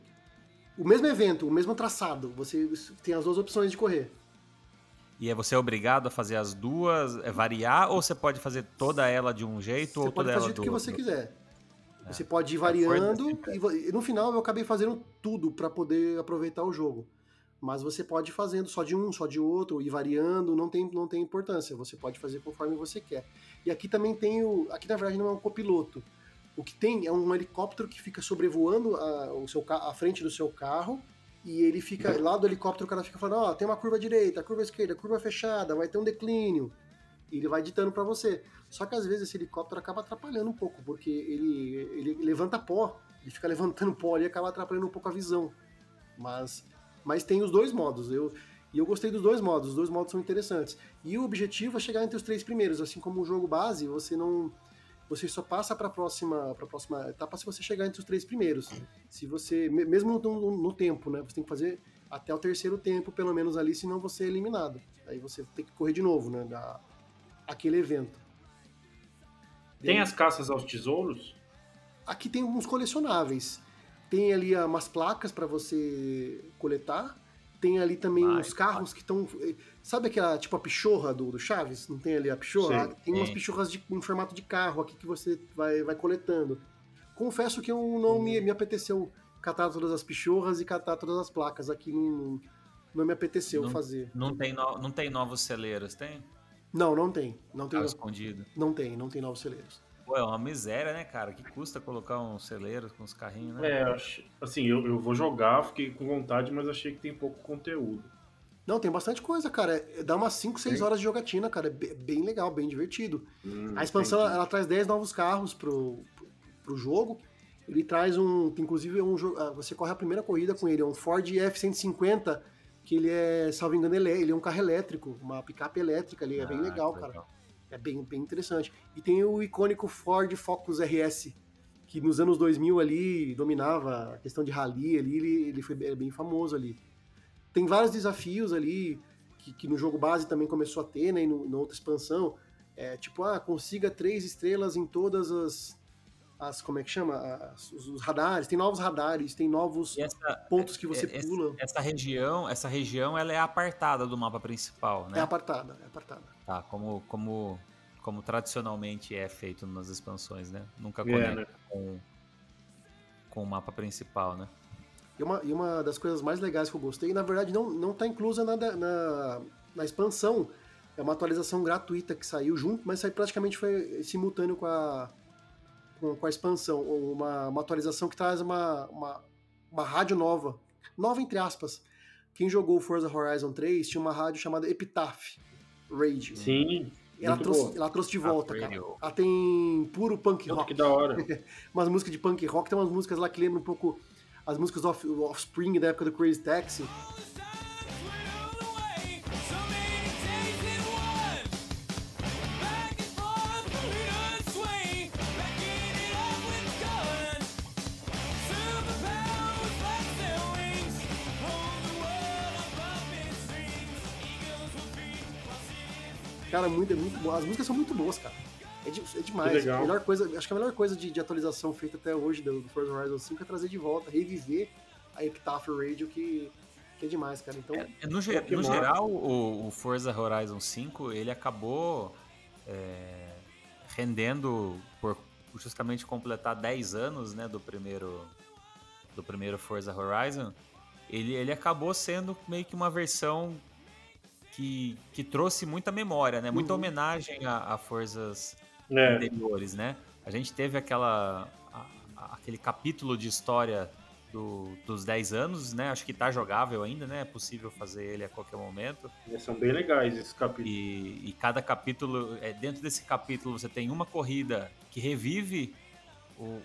O mesmo evento, o mesmo traçado, você tem as duas opções de correr. E é você obrigado a fazer as duas, é variar, ou você pode fazer toda ela de um jeito você ou toda ela do Você pode fazer o que você quiser. É. Você pode ir variando e, no final eu acabei fazendo tudo para poder aproveitar o jogo. Mas você pode ir fazendo só de um, só de outro, e variando, não tem, não tem importância. Você pode fazer conforme você quer. E aqui também tem o. Aqui na verdade não é um copiloto. O que tem é um helicóptero que fica sobrevoando a, o seu, a frente do seu carro. E ele fica. Lá do helicóptero o cara fica falando: Ó, oh, tem uma curva direita, curva esquerda, curva fechada, vai ter um declínio. E ele vai ditando para você. Só que às vezes esse helicóptero acaba atrapalhando um pouco, porque ele, ele levanta pó, ele fica levantando pó ali e acaba atrapalhando um pouco a visão. Mas, mas tem os dois modos. Eu, e eu gostei dos dois modos, os dois modos são interessantes. E o objetivo é chegar entre os três primeiros, assim como o jogo base, você não você só passa para a próxima próxima etapa se você chegar entre os três primeiros. Se você mesmo no, no, tempo, né, você tem que fazer até o terceiro tempo pelo menos ali, senão você é eliminado. Aí você tem que correr de novo, né, da, aquele evento. Tem as caças aos tesouros? Aqui tem uns colecionáveis. Tem ali umas placas para você coletar. Tem ali também Vai, uns carros que estão. Sabe aquela, tipo a pichorra do, do Chaves? Não tem ali a pichorra? Sim, tem umas pichorras de, em formato de carro aqui que você vai, vai coletando. Confesso que eu não me, me apeteceu catar todas as pichorras e catar todas as placas. Aqui não, não me apeteceu não, fazer. Não tem, no, não tem novos celeiros, tem? Não, não tem. Não tem. Tá escondido. Não tem, não tem novos celeiros. Pô, é uma miséria, né, cara? Que custa colocar um celeiro com os carrinhos, né? É, assim, eu, eu vou jogar, fiquei com vontade, mas achei que tem pouco conteúdo. Não, tem bastante coisa, cara. É, dá umas 5, 6 horas de jogatina, cara. É bem legal, bem divertido. Hum, a expansão, ela, ela, traz 10 novos carros pro, pro, pro, jogo. Ele traz um. Inclusive, um, ah, você corre a primeira corrida com ele. É um Ford F-150 que ele é, salvo engano, ele é, ele é um carro elétrico, uma picape elétrica ali, é ah, bem legal, cara. Legal. É bem, bem interessante. E tem o icônico Ford Focus RS, que nos anos 2000 ali dominava a questão de rally ali, ele, ele foi bem famoso ali. Tem vários desafios ali, que, que no jogo base também começou a ter, né, e no, na outra expansão. É, tipo, ah, consiga três estrelas em todas as, as como é que chama? As, os, os, radares, tem novos radares, tem novos essa, pontos que você essa, pula. Essa região, essa região ela é apartada do mapa principal, né? É apartada, é apartada. Tá, como, como, como tradicionalmente é feito nas expansões, né? Nunca conecta é, né? com, com o mapa principal, né? E uma, e uma das coisas mais legais que eu gostei, na verdade não, não tá inclusa na, na, na expansão, é uma atualização gratuita que saiu junto, mas saiu praticamente foi simultâneo com a com, com a expansão, uma, uma atualização que traz uma, uma, uma rádio nova, nova entre aspas, quem jogou Forza Horizon 3 tinha uma rádio chamada Epitaph Radio. Sim. Ela trouxe, ela trouxe de volta, cara. Ela tem puro punk rock. Que da hora. umas músicas de punk rock, tem umas músicas lá que lembram um pouco as músicas do Offspring da época do Crazy Taxi. Cara, muito, é muito bom. As músicas são muito boas, cara. É, de, é demais. A melhor coisa, acho que a melhor coisa de, de atualização feita até hoje do, do Forza Horizon 5 é trazer de volta, reviver a Epitaph Radio, que, que é demais, cara. Então, é, é no, ge no geral, o, o, Forza Horizon 5, ele acabou é, rendendo por justamente completar 10 anos né, do primeiro do primeiro Forza Horizon, ele, ele acabou sendo meio que uma versão que, que trouxe muita memória, né? Muita uhum. homenagem a, a forças é. anteriores, né? A gente teve aquela, a, a, aquele capítulo de história do, dos 10 anos, né? Acho que tá jogável ainda, né? É possível fazer ele a qualquer momento. E são bem legais esses capítulos. E, e, cada capítulo, é, dentro desse capítulo, você tem uma corrida que revive o,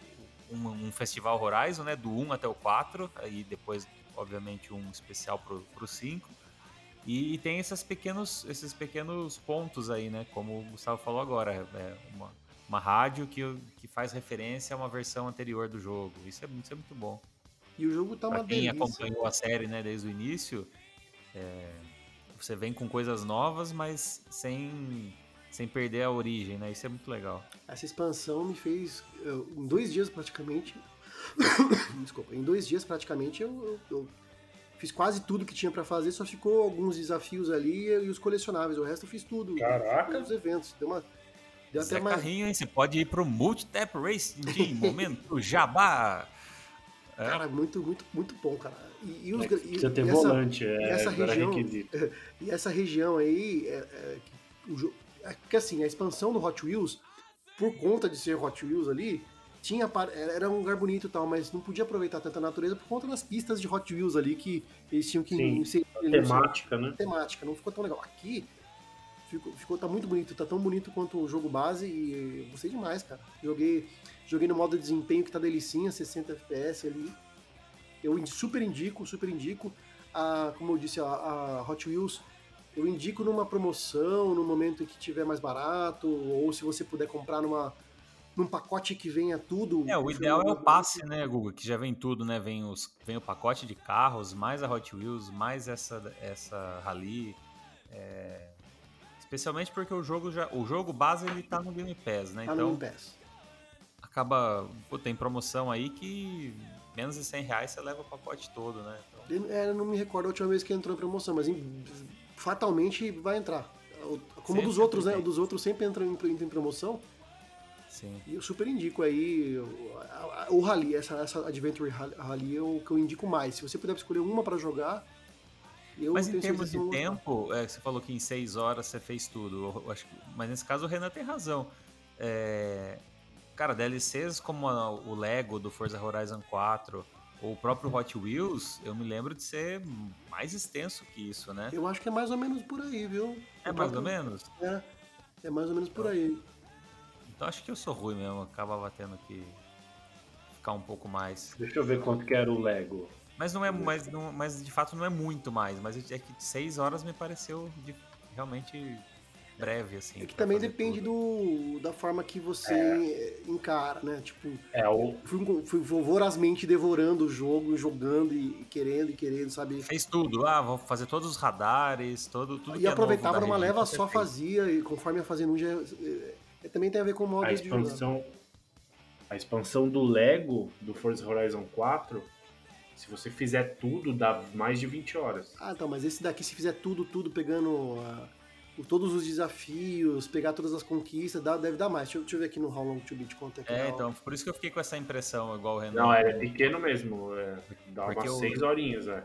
um, um, festival Horizon, né? Do 1 até o 4, aí depois, obviamente, um especial pro, pro 5. E, e, tem esses pequenos, esses pequenos pontos aí, né? Como o Gustavo falou agora, é uma, uma rádio que, que faz referência a uma versão anterior do jogo. Isso é, isso é muito bom. E o jogo tá pra uma quem delícia. acompanhou a série, né, desde o início, é, você vem com coisas novas, mas sem, sem perder a origem, né? Isso é muito legal. Essa expansão me fez, eu, em dois dias praticamente, desculpa, em dois dias praticamente eu, eu, eu Fiz quase tudo que tinha para fazer, só ficou alguns desafios ali e os colecionáveis. O resto eu fiz tudo. Caraca! Os eventos. Deu uma. Deu Zé até mais... Carrinho, hein? Você pode ir pro Multitap Racing Team, momento jabá. É. Cara, muito, muito, muito bom, cara. E, e os, é, precisa ter essa, volante, é, essa região, E essa região aí, é, é, o, é, porque assim, a expansão do Hot Wheels, por conta de ser Hot Wheels ali, tinha era um lugar bonito e tal, mas não podia aproveitar tanta natureza por conta das pistas de Hot Wheels ali que eles tinham que Sim, inserir. Temática, né? Temática, não ficou tão legal. Aqui ficou, ficou tá muito bonito, tá tão bonito quanto o jogo base e gostei demais, cara. Joguei, joguei no modo de desempenho que tá delicinha, 60 FPS ali. Eu super indico, super indico. A, como eu disse, a, a Hot Wheels eu indico numa promoção, no momento em que tiver mais barato, ou se você puder comprar numa num pacote que venha tudo. É, o ideal é o passe, né, Google? Que já vem tudo, né? Vem, os, vem o pacote de carros, mais a Hot Wheels, mais essa, essa Rally. É... Especialmente porque o jogo já. O jogo base ele tá no Game Pass, né? Tá então, no Game Pass. Acaba. Pô, tem promoção aí que menos de 100 reais você leva o pacote todo, né? Então... É, não me recordo a última vez que entrou em promoção, mas fatalmente vai entrar. Como dos outros, né? O dos outros sempre entra em, em promoção. Sim. E eu super indico aí o, o Rally, essa, essa Adventure Rally é o que eu indico mais. Se você puder escolher uma para jogar, eu Mas em termos de tempo, é, você falou que em seis horas você fez tudo. Eu acho mas nesse caso o Renan tem razão. É, cara, DLCs como a, o Lego do Forza Horizon 4 ou o próprio Hot Wheels, eu me lembro de ser mais extenso que isso, né? Eu acho que é mais ou menos por aí, viu? É mais ou menos? É, é mais ou menos por aí. Então acho que eu sou ruim mesmo, acabava tendo que ficar um pouco mais. Deixa eu ver quanto que era o Lego. Mas não é, mas, não, mas de fato não é muito mais. Mas é que seis horas me pareceu de, realmente breve, assim. É que também depende do, da forma que você é. encara, né? Tipo, é, o... fui, fui vorazmente devorando o jogo, jogando e querendo e querendo, sabe? Fez tudo. Ah, vou fazer todos os radares, todo, tudo E aproveitava numa leva só, fazia, e conforme ia fazendo um, já, também tem a ver com o modo a expansão, de A expansão do Lego do Forza Horizon 4, se você fizer tudo, dá mais de 20 horas. Ah, então, mas esse daqui, se fizer tudo, tudo, pegando uh, todos os desafios, pegar todas as conquistas, dá, deve dar mais. Deixa eu, deixa eu ver aqui no How Long to Beat quanto é que É, então, por isso que eu fiquei com essa impressão, igual o Renan. Não, é pequeno mesmo, é, dá Porque umas 6 horinhas, é.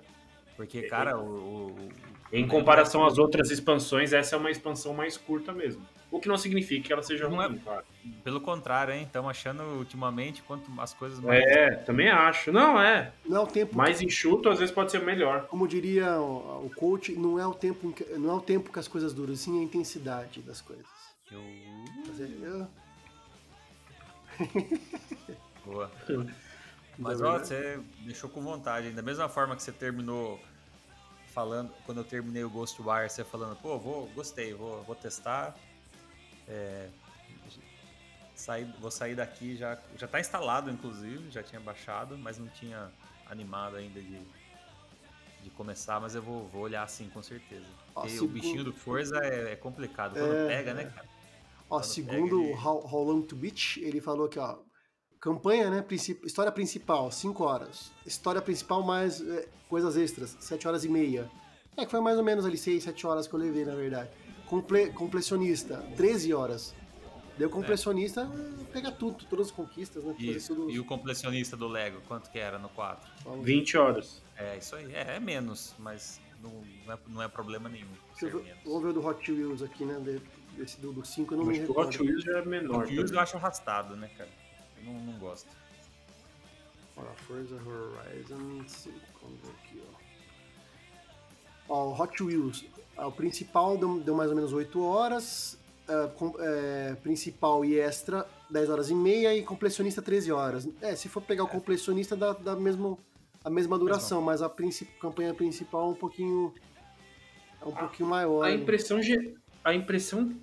Porque, cara, o, o, em comparação às outras expansões, essa é uma expansão mais curta mesmo. O que não significa que ela seja não é ruim, é, claro. Pelo contrário, hein? Estamos achando ultimamente quanto as coisas mais. É, também acho. Não, é. Não é o tempo. Mais enxuto, às vezes pode ser melhor. Como diria o, o coach, não é o tempo que, não é o tempo que as coisas duram, sim a intensidade das coisas. Eu. eu... Boa. Mas ó, você deixou com vontade. Da mesma forma que você terminou falando, quando eu terminei o Ghostwire, você falando, pô, vou, gostei, vou, vou testar. É, sair, vou sair daqui, já, já tá instalado, inclusive, já tinha baixado, mas não tinha animado ainda de, de começar, mas eu vou, vou olhar assim, com certeza. Ó, Porque segundo... o bichinho do Forza é, é complicado, quando é... pega, né, cara? Ó, quando segundo o How, How Long to Beat, ele falou que, ó, campanha, né, princip... história principal, 5 horas. História principal mais é, coisas extras, 7 horas e meia. É que foi mais ou menos ali 6, 7 horas que eu levei, na verdade. Comple... Completionista, 13 horas. Daí o completionista é. pega tudo, todas as conquistas, né? Isso. Tudo... E o completionista do Lego, quanto que era no 4? 20 horas. É, isso aí. É, é menos, mas não, não, é, não é problema nenhum. Vamos ver o do Hot Wheels aqui, né? Desse do 5 eu não Acho me recordo. O Hot Wheels é menor. Hot Wheels eu acho arrastado, né, cara? Eu não, não gosto. Olha, Forza Horizon 5, vamos ver aqui, ó. Ó, o Hot Wheels, o principal deu, deu mais ou menos 8 horas, uh, com, uh, principal e extra 10 horas e meia e completionista 13 horas. É, se for pegar o é. completionista dá, dá mesmo, a mesma duração, mas a princip, campanha principal é um pouquinho é um a, pouquinho maior. A impressão a impressão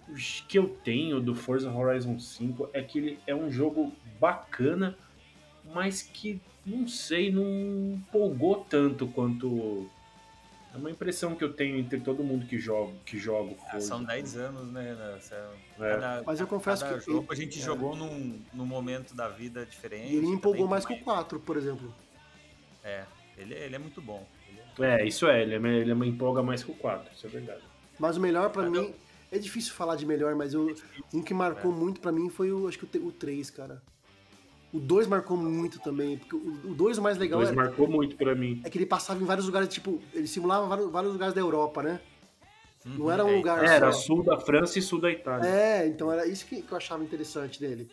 que eu tenho do Forza Horizon 5 é que ele é um jogo bacana, mas que não sei, não empolgou tanto quanto é uma impressão que eu tenho entre todo mundo que joga, que joga ah, são 10 anos, né? Nessa, é. cada, Mas eu confesso cada que. jogo a gente é. jogou num, num momento da vida diferente. E ele empolgou mais que o 4, por exemplo. É, ele, ele é muito bom. É, é, isso é, ele, é, ele é empolga mais que o 4, isso é verdade. Mas o melhor para mim. É difícil falar de melhor, mas eu, um que marcou é. muito para mim foi o, acho que o, o 3, cara. O 2 marcou muito também, porque o 2 o mais legal O 2 marcou muito para mim. É que ele passava em vários lugares, tipo, ele simulava vários, vários lugares da Europa, né? Uhum, não era um lugar é, Era sul da França e sul da Itália. É, então era isso que, que eu achava interessante dele.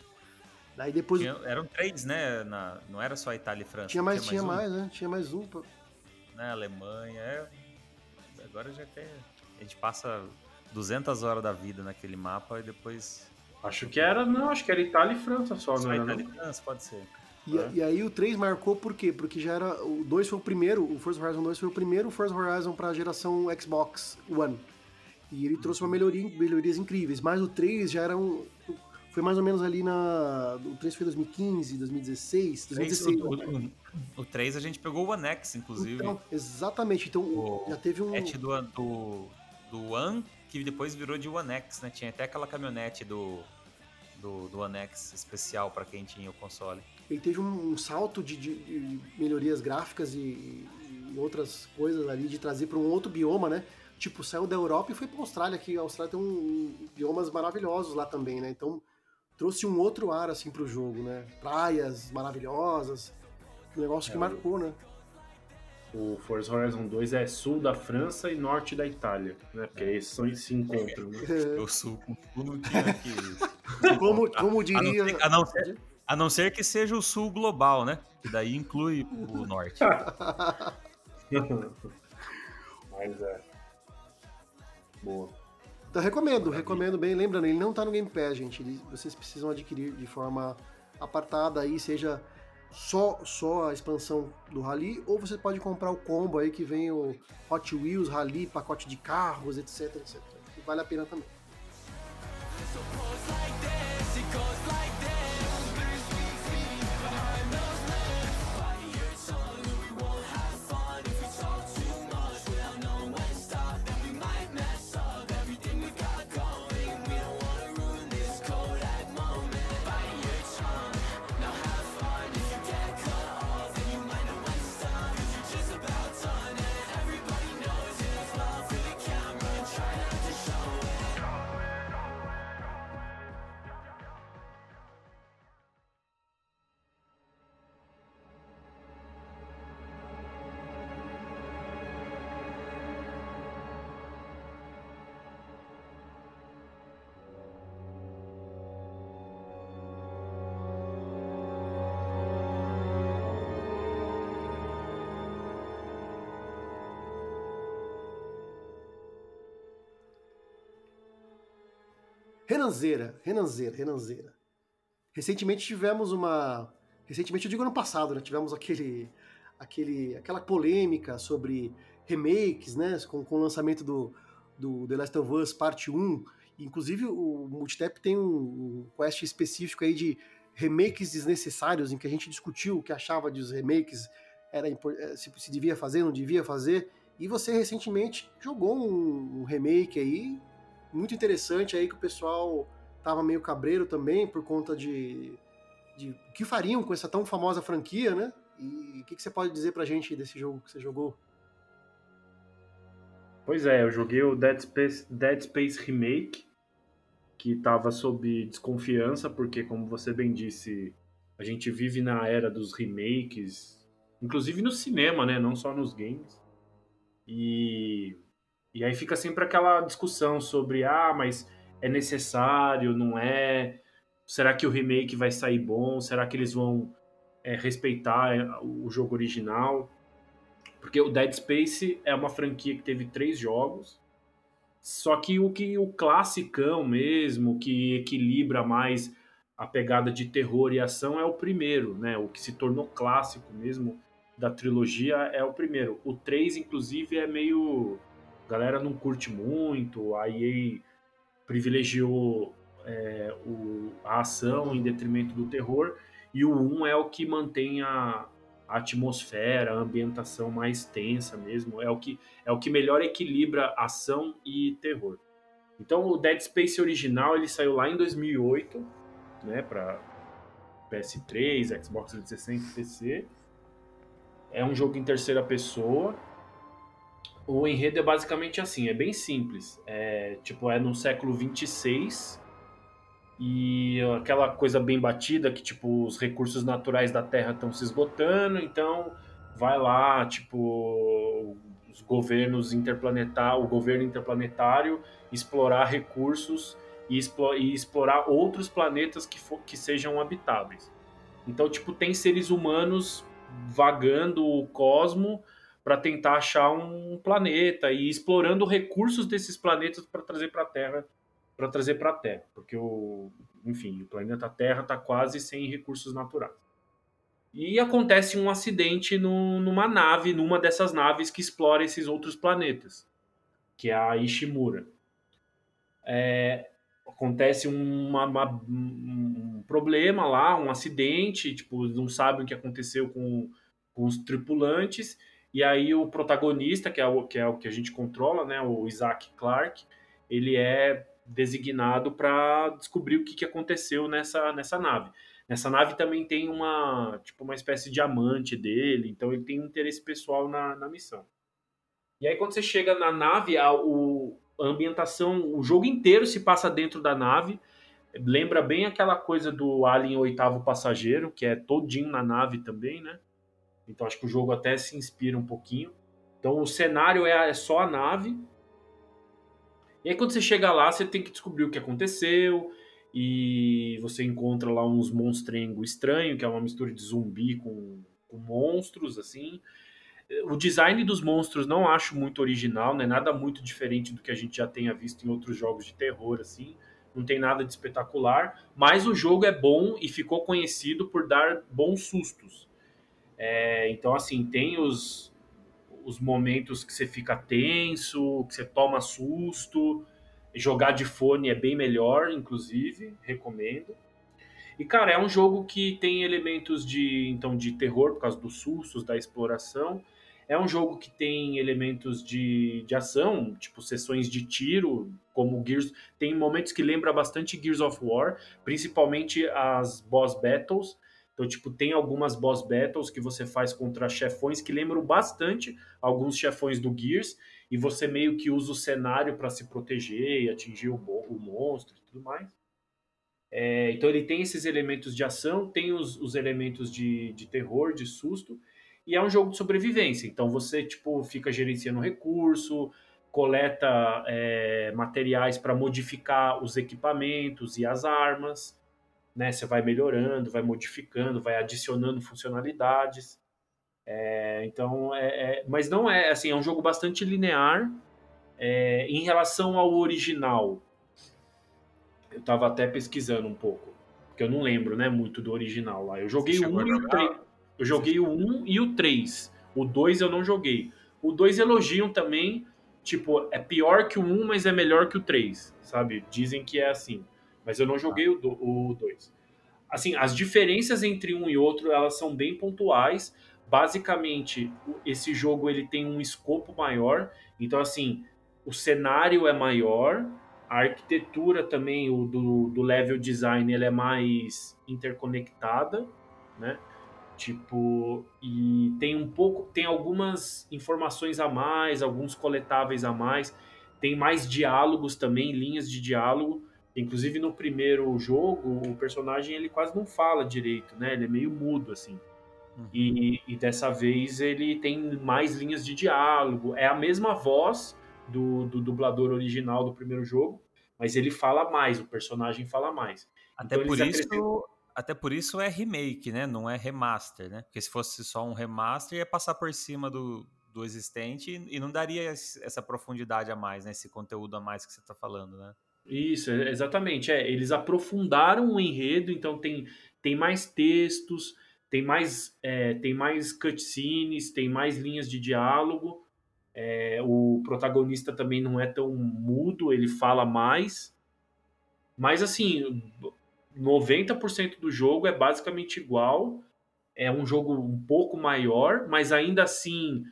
Daí depois... Tinha, eram três, né? Na, não era só Itália e França. Tinha mais, tinha, mais, tinha um. mais, né? Tinha mais um. Né, Alemanha, é... Agora já tem... A gente passa 200 horas da vida naquele mapa e depois Acho que era, não, acho que era Itália e França só, só não era? Itália e França, pode ser. E, é. e, aí o 3 marcou por quê? Porque já era. O 2 foi o primeiro, o Forza Horizon 2 foi o primeiro Forza Horizon para a geração Xbox One. E ele trouxe uma melhoria, melhorias incríveis. Mas o 3 já era um. Foi mais ou menos ali na. O 3 foi 2015, 2016, 2016. O, o, o 3 a gente pegou o One X, inclusive. Então, exatamente. Então o, já teve um. Do, do, do One que depois virou de One X, né? Tinha até aquela caminhonete do, do, do One X especial para quem tinha o console. Ele teve um salto de, de, de melhorias gráficas e, e, outras coisas ali, de trazer para um outro bioma, né? Tipo, saiu da Europa e foi para a Austrália, que a Austrália tem um, biomas maravilhosos lá também, né? Então trouxe um outro ar assim pro jogo, né? Praias maravilhosas, um negócio é, que marcou, né? O Forza Horizon 2 é sul da França e norte da Itália, né? Porque esses são, se encontram. Né? O sul com sul não tinha que. como, como diria. A não, ser, a, não ser, a não ser que seja o sul global, né? Que daí inclui o norte. Mas é. Boa. Então recomendo, recomendo bem. Lembrando, ele não tá no Game Pass, gente. Ele, vocês precisam adquirir de forma apartada aí, seja só, só a expansão do Rally, ou você pode comprar o combo aí que vem o Hot Wheels, Rally, pacote de carros, etc, etc. Vale a pena também. Renanzeira, Renanzeira, Renanzeira. Recentemente tivemos uma. Recentemente, eu digo ano passado, né? Tivemos aquele, aquele, aquela polêmica sobre remakes, né? Com, com o lançamento do, do The Last of Us Parte 1. Inclusive, o Multitap tem um, quest específico aí de remakes desnecessários, em que a gente discutiu o que achava dos remakes, era eh, se, se devia fazer, não devia fazer. E você recentemente jogou um, um remake aí, muito interessante aí, que o pessoal tava meio cabreiro também por conta de, de o que fariam com essa tão famosa franquia, né? E o que, que, você pode dizer pra gente desse jogo que você jogou? Pois é, eu joguei o Dead Space, Dead Space Remake, que estava sob desconfiança, porque, como você bem disse, a gente vive na era dos remakes, inclusive no cinema, né? Não só nos games. E, e aí fica sempre aquela discussão sobre, ah, mas é necessário, não é? Será que o remake vai sair bom? Será que eles vão é, respeitar é, o jogo original? Porque o Dead Space é uma franquia que teve três jogos, só que o que o classicão mesmo, que equilibra mais a pegada de terror e ação é o primeiro, né? O que se tornou clássico mesmo da trilogia é o primeiro. O 3, inclusive, é meio. A galera não curte muito, a EA privilegiou é, o, a ação em detrimento do terror, e o 1 é o que mantém a, a atmosfera, a ambientação mais tensa mesmo, é o que, é o que melhor equilibra ação e terror. Então o Dead Space original ele saiu lá em 2008, né, para PS3, Xbox 360 e PC. É um jogo em terceira pessoa o enredo é basicamente assim, é bem simples. É, tipo, é no século 26 e aquela coisa bem batida que tipo os recursos naturais da Terra estão se esgotando, então vai lá, tipo, os governos interplanetários, o governo interplanetário explorar recursos e, e explorar outros planetas que, que sejam habitáveis. Então, tipo, tem seres humanos vagando o cosmo para tentar achar um planeta e explorando recursos desses planetas para trazer para a Terra, para trazer para a Terra, porque o, enfim, o planeta Terra está quase sem recursos naturais. E acontece um acidente no, numa nave, numa dessas naves que explora esses outros planetas, que é a Ishimura. É, acontece uma, uma, um problema lá, um acidente, tipo, não sabem o que aconteceu com, com os tripulantes, e aí o protagonista, que é o que, é o que a gente controla, né, o Isaac Clarke, ele é designado para descobrir o que, que aconteceu nessa, nessa nave. Nessa nave também tem uma, tipo, uma espécie de amante dele, então ele tem um interesse pessoal na, na missão. E aí quando você chega na nave, a, o, a ambientação, o jogo inteiro se passa dentro da nave, lembra bem aquela coisa do Alien Oitavo Passageiro, que é todinho na nave também, né? Então acho que o jogo até se inspira um pouquinho. Então o cenário é, é só a nave. E aí quando você chega lá, você tem que descobrir o que aconteceu. E você encontra lá uns monstrengos estranhos, que é uma mistura de zumbi com, com monstros, assim. O design dos monstros não acho muito original, né? Nada muito diferente do que a gente já tenha visto em outros jogos de terror, assim. Não tem nada de espetacular, mas o jogo é bom e ficou conhecido por dar bons sustos. É, então, assim, tem os, os momentos que você fica tenso, que você toma susto. Jogar de fone é bem melhor, inclusive, recomendo. E, cara, é um jogo que tem elementos de, então, de terror, por causa dos sustos, da exploração. É um jogo que tem elementos de, de ação, tipo sessões de tiro, como Gears. Tem momentos que lembra bastante Gears of War, principalmente as boss battles. Então, tipo, tem algumas boss battles que você faz contra chefões que lembram bastante alguns chefões do Gears, e você meio que usa o cenário para se proteger e atingir o, o monstro e tudo mais. É, então ele tem esses elementos de ação, tem os, os elementos de, de terror, de susto, e é um jogo de sobrevivência. Então você tipo fica gerenciando recurso, coleta é, materiais para modificar os equipamentos e as armas né? Você vai melhorando, vai modificando, vai adicionando funcionalidades. É, então, é, é, mas não é assim, é um jogo bastante linear é, em relação ao original. Eu tava até pesquisando um pouco, porque eu não lembro, né, muito do original lá. Eu joguei o 1 e o 3. Eu joguei o 1 e o 3. O 2 eu não joguei. O 2 elogiam também, tipo, é pior que o 1, mas é melhor que o 3, sabe? Dizem que é assim. Mas eu não joguei o 2. Assim, as diferenças entre um e outro, elas são bem pontuais. Basicamente, esse jogo ele tem um escopo maior. Então, assim, o cenário é maior, a arquitetura também, o do, do level design, ele é mais interconectada, né? Tipo, e tem um pouco, tem algumas informações a mais, alguns coletáveis a mais, tem mais diálogos também, linhas de diálogo. Inclusive no primeiro jogo, o personagem ele quase não fala direito, né? Ele é meio mudo assim. Uhum. E, e, dessa vez ele tem mais linhas de diálogo. É a mesma voz do, do dublador original do primeiro jogo, mas ele fala mais, o personagem fala mais. Até então, por isso, até por isso é remake, né? Não é remaster, né? Porque se fosse só um remaster, ia passar por cima do, do existente e não daria essa profundidade a mais, né? Esse conteúdo a mais que você está falando, né? Isso, exatamente. É, eles aprofundaram o enredo, então tem, tem mais textos, tem mais, é, tem mais cutscenes, tem mais linhas de diálogo. É, o protagonista também não é tão mudo, ele fala mais. Mas assim, 90% do jogo é basicamente igual. É um jogo um pouco maior, mas ainda assim,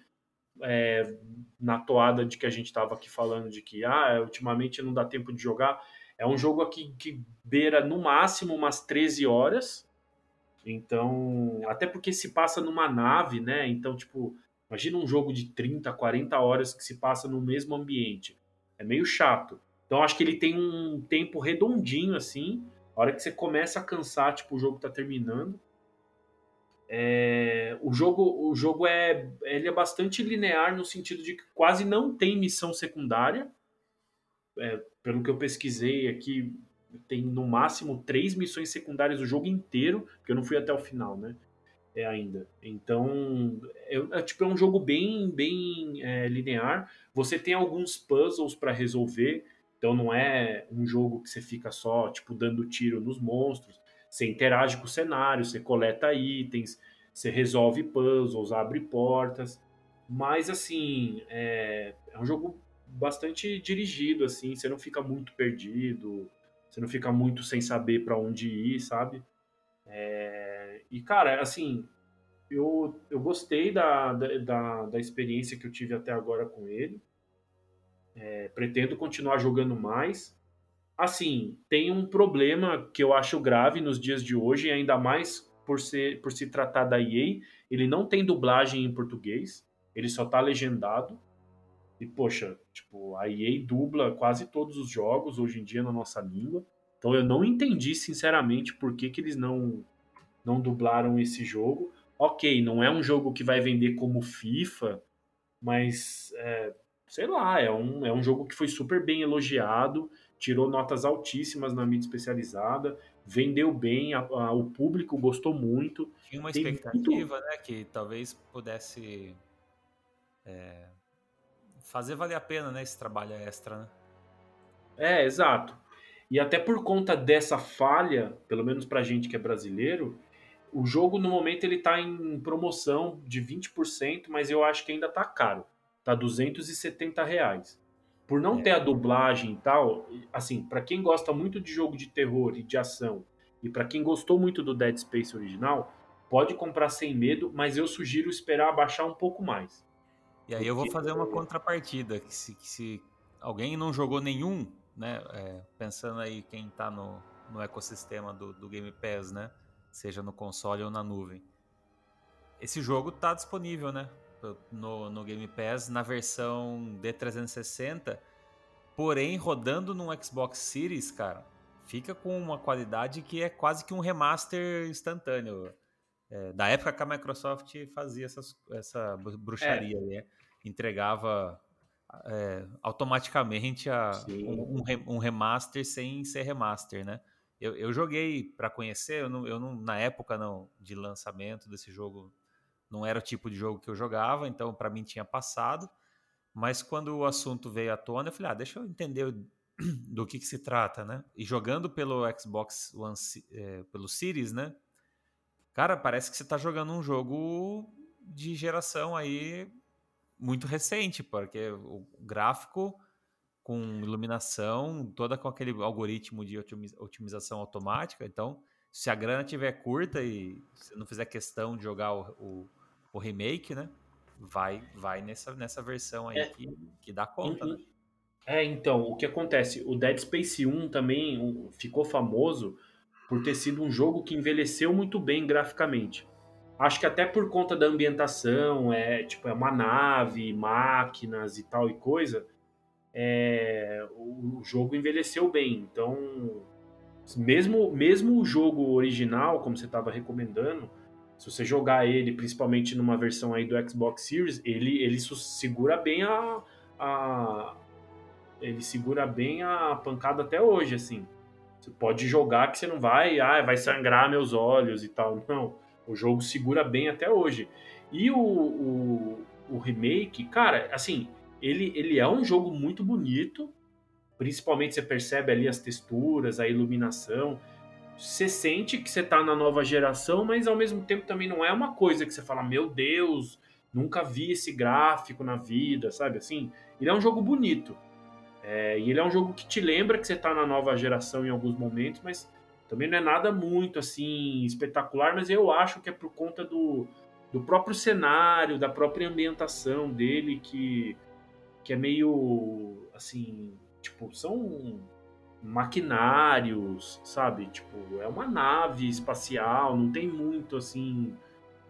é, na toada de que a gente estava aqui falando de que ah, ultimamente não dá tempo de jogar, é um jogo aqui que beira no máximo umas 13 horas. Então, até porque se passa numa nave, né? Então, tipo, imagina um jogo de 30, 40 horas que se passa no mesmo ambiente. É meio chato. Então, acho que ele tem um tempo redondinho assim a hora que você começa a cansar, tipo, o jogo tá terminando. É, o jogo, o jogo é, ele é bastante linear no sentido de que quase não tem missão secundária. É, pelo que eu pesquisei aqui, tem no máximo três missões secundárias o jogo inteiro, porque eu não fui até o final, né? É ainda. Então, é, é tipo é um jogo bem, bem é, linear. Você tem alguns puzzles para resolver. Então não é um jogo que você fica só, tipo, dando tiro nos monstros. Você interage com o cenário, você coleta itens, você resolve puzzles, abre portas. Mas, assim, é, é um jogo bastante dirigido, assim. Você não fica muito perdido, você não fica muito sem saber para onde ir, sabe? É, e, cara, assim, eu, eu gostei da, da, da experiência que eu tive até agora com ele. É, pretendo continuar jogando mais. Assim, tem um problema que eu acho grave nos dias de hoje, ainda mais por, ser, por se tratar da EA. Ele não tem dublagem em português, ele só tá legendado. E, poxa, tipo, a EA dubla quase todos os jogos hoje em dia na nossa língua. Então eu não entendi, sinceramente, por que, que eles não, não dublaram esse jogo. Ok, não é um jogo que vai vender como FIFA, mas é, sei lá, é um, é um jogo que foi super bem elogiado, tirou notas altíssimas na mídia especializada, vendeu bem, a, a, o público gostou muito. Tinha uma expectativa, muito... né, que talvez pudesse é, fazer valer a pena, né, esse trabalho extra, né? É, exato. E até por conta dessa falha, pelo menos pra gente que é brasileiro, o jogo no momento ele tá em promoção de 20%, mas eu acho que ainda tá caro tá 270 reais. Por não é. ter a dublagem e tal, assim, para quem gosta muito de jogo de terror e de ação, e para quem gostou muito do Dead Space original, pode comprar sem medo, mas eu sugiro esperar baixar um pouco mais. E aí eu vou fazer uma contrapartida, que se, que se alguém não jogou nenhum, né, é, pensando aí quem tá no, no ecossistema do, do Game Pass, né, seja no console ou na nuvem, esse jogo tá disponível, né, no, no Game Pass na versão D360, porém rodando num Xbox Series, cara, fica com uma qualidade que é quase que um remaster instantâneo. É, da época que a Microsoft fazia essas, essa bruxaria, é. né? entregava é, automaticamente a, um, um, remaster sem ser remaster, né? Eu, eu joguei para conhecer, eu, não, eu não, na época não, de lançamento desse jogo não era o tipo de jogo que eu jogava, então para mim tinha passado. Mas quando o assunto veio à tona, eu falei, ah, deixa eu entender do que, que, se trata, né? E jogando pelo Xbox One, é, pelo Series, né? Cara, parece que você está jogando um jogo de geração aí muito recente, porque o gráfico com iluminação, toda com aquele algoritmo de otimização automática. Então, se a grana tiver curta e você não fizer questão de jogar o, o, o remake, né? Vai, vai nessa, nessa versão aí é, que, que dá conta, né? É, então, o que acontece? O Dead Space 1 também ficou famoso por ter sido um jogo que envelheceu muito bem graficamente. Acho que até por conta da ambientação, é tipo é uma nave, máquinas e tal e coisa, é, o, o jogo envelheceu bem. Então, mesmo mesmo o jogo original, como você estava recomendando, se você jogar ele, principalmente numa versão aí do Xbox Series, ele ele segura bem a, a ele segura bem a pancada até hoje, assim. Você pode jogar que você não vai, ah, vai sangrar meus olhos e tal. Não. O jogo segura bem até hoje. E o, o, o remake, cara, assim, ele, ele é um jogo muito bonito. Principalmente você percebe ali as texturas, a iluminação. Você sente que você tá na nova geração, mas ao mesmo tempo também não é uma coisa que você fala, meu Deus, nunca vi esse gráfico na vida, sabe assim? Ele é um jogo bonito. É, e ele é um jogo que te lembra que você tá na nova geração em alguns momentos, mas também não é nada muito assim espetacular, mas eu acho que é por conta do, do próprio cenário, da própria ambientação dele que, que é meio assim, tipo, são maquinários, sabe? Tipo, é uma nave espacial, não tem muito assim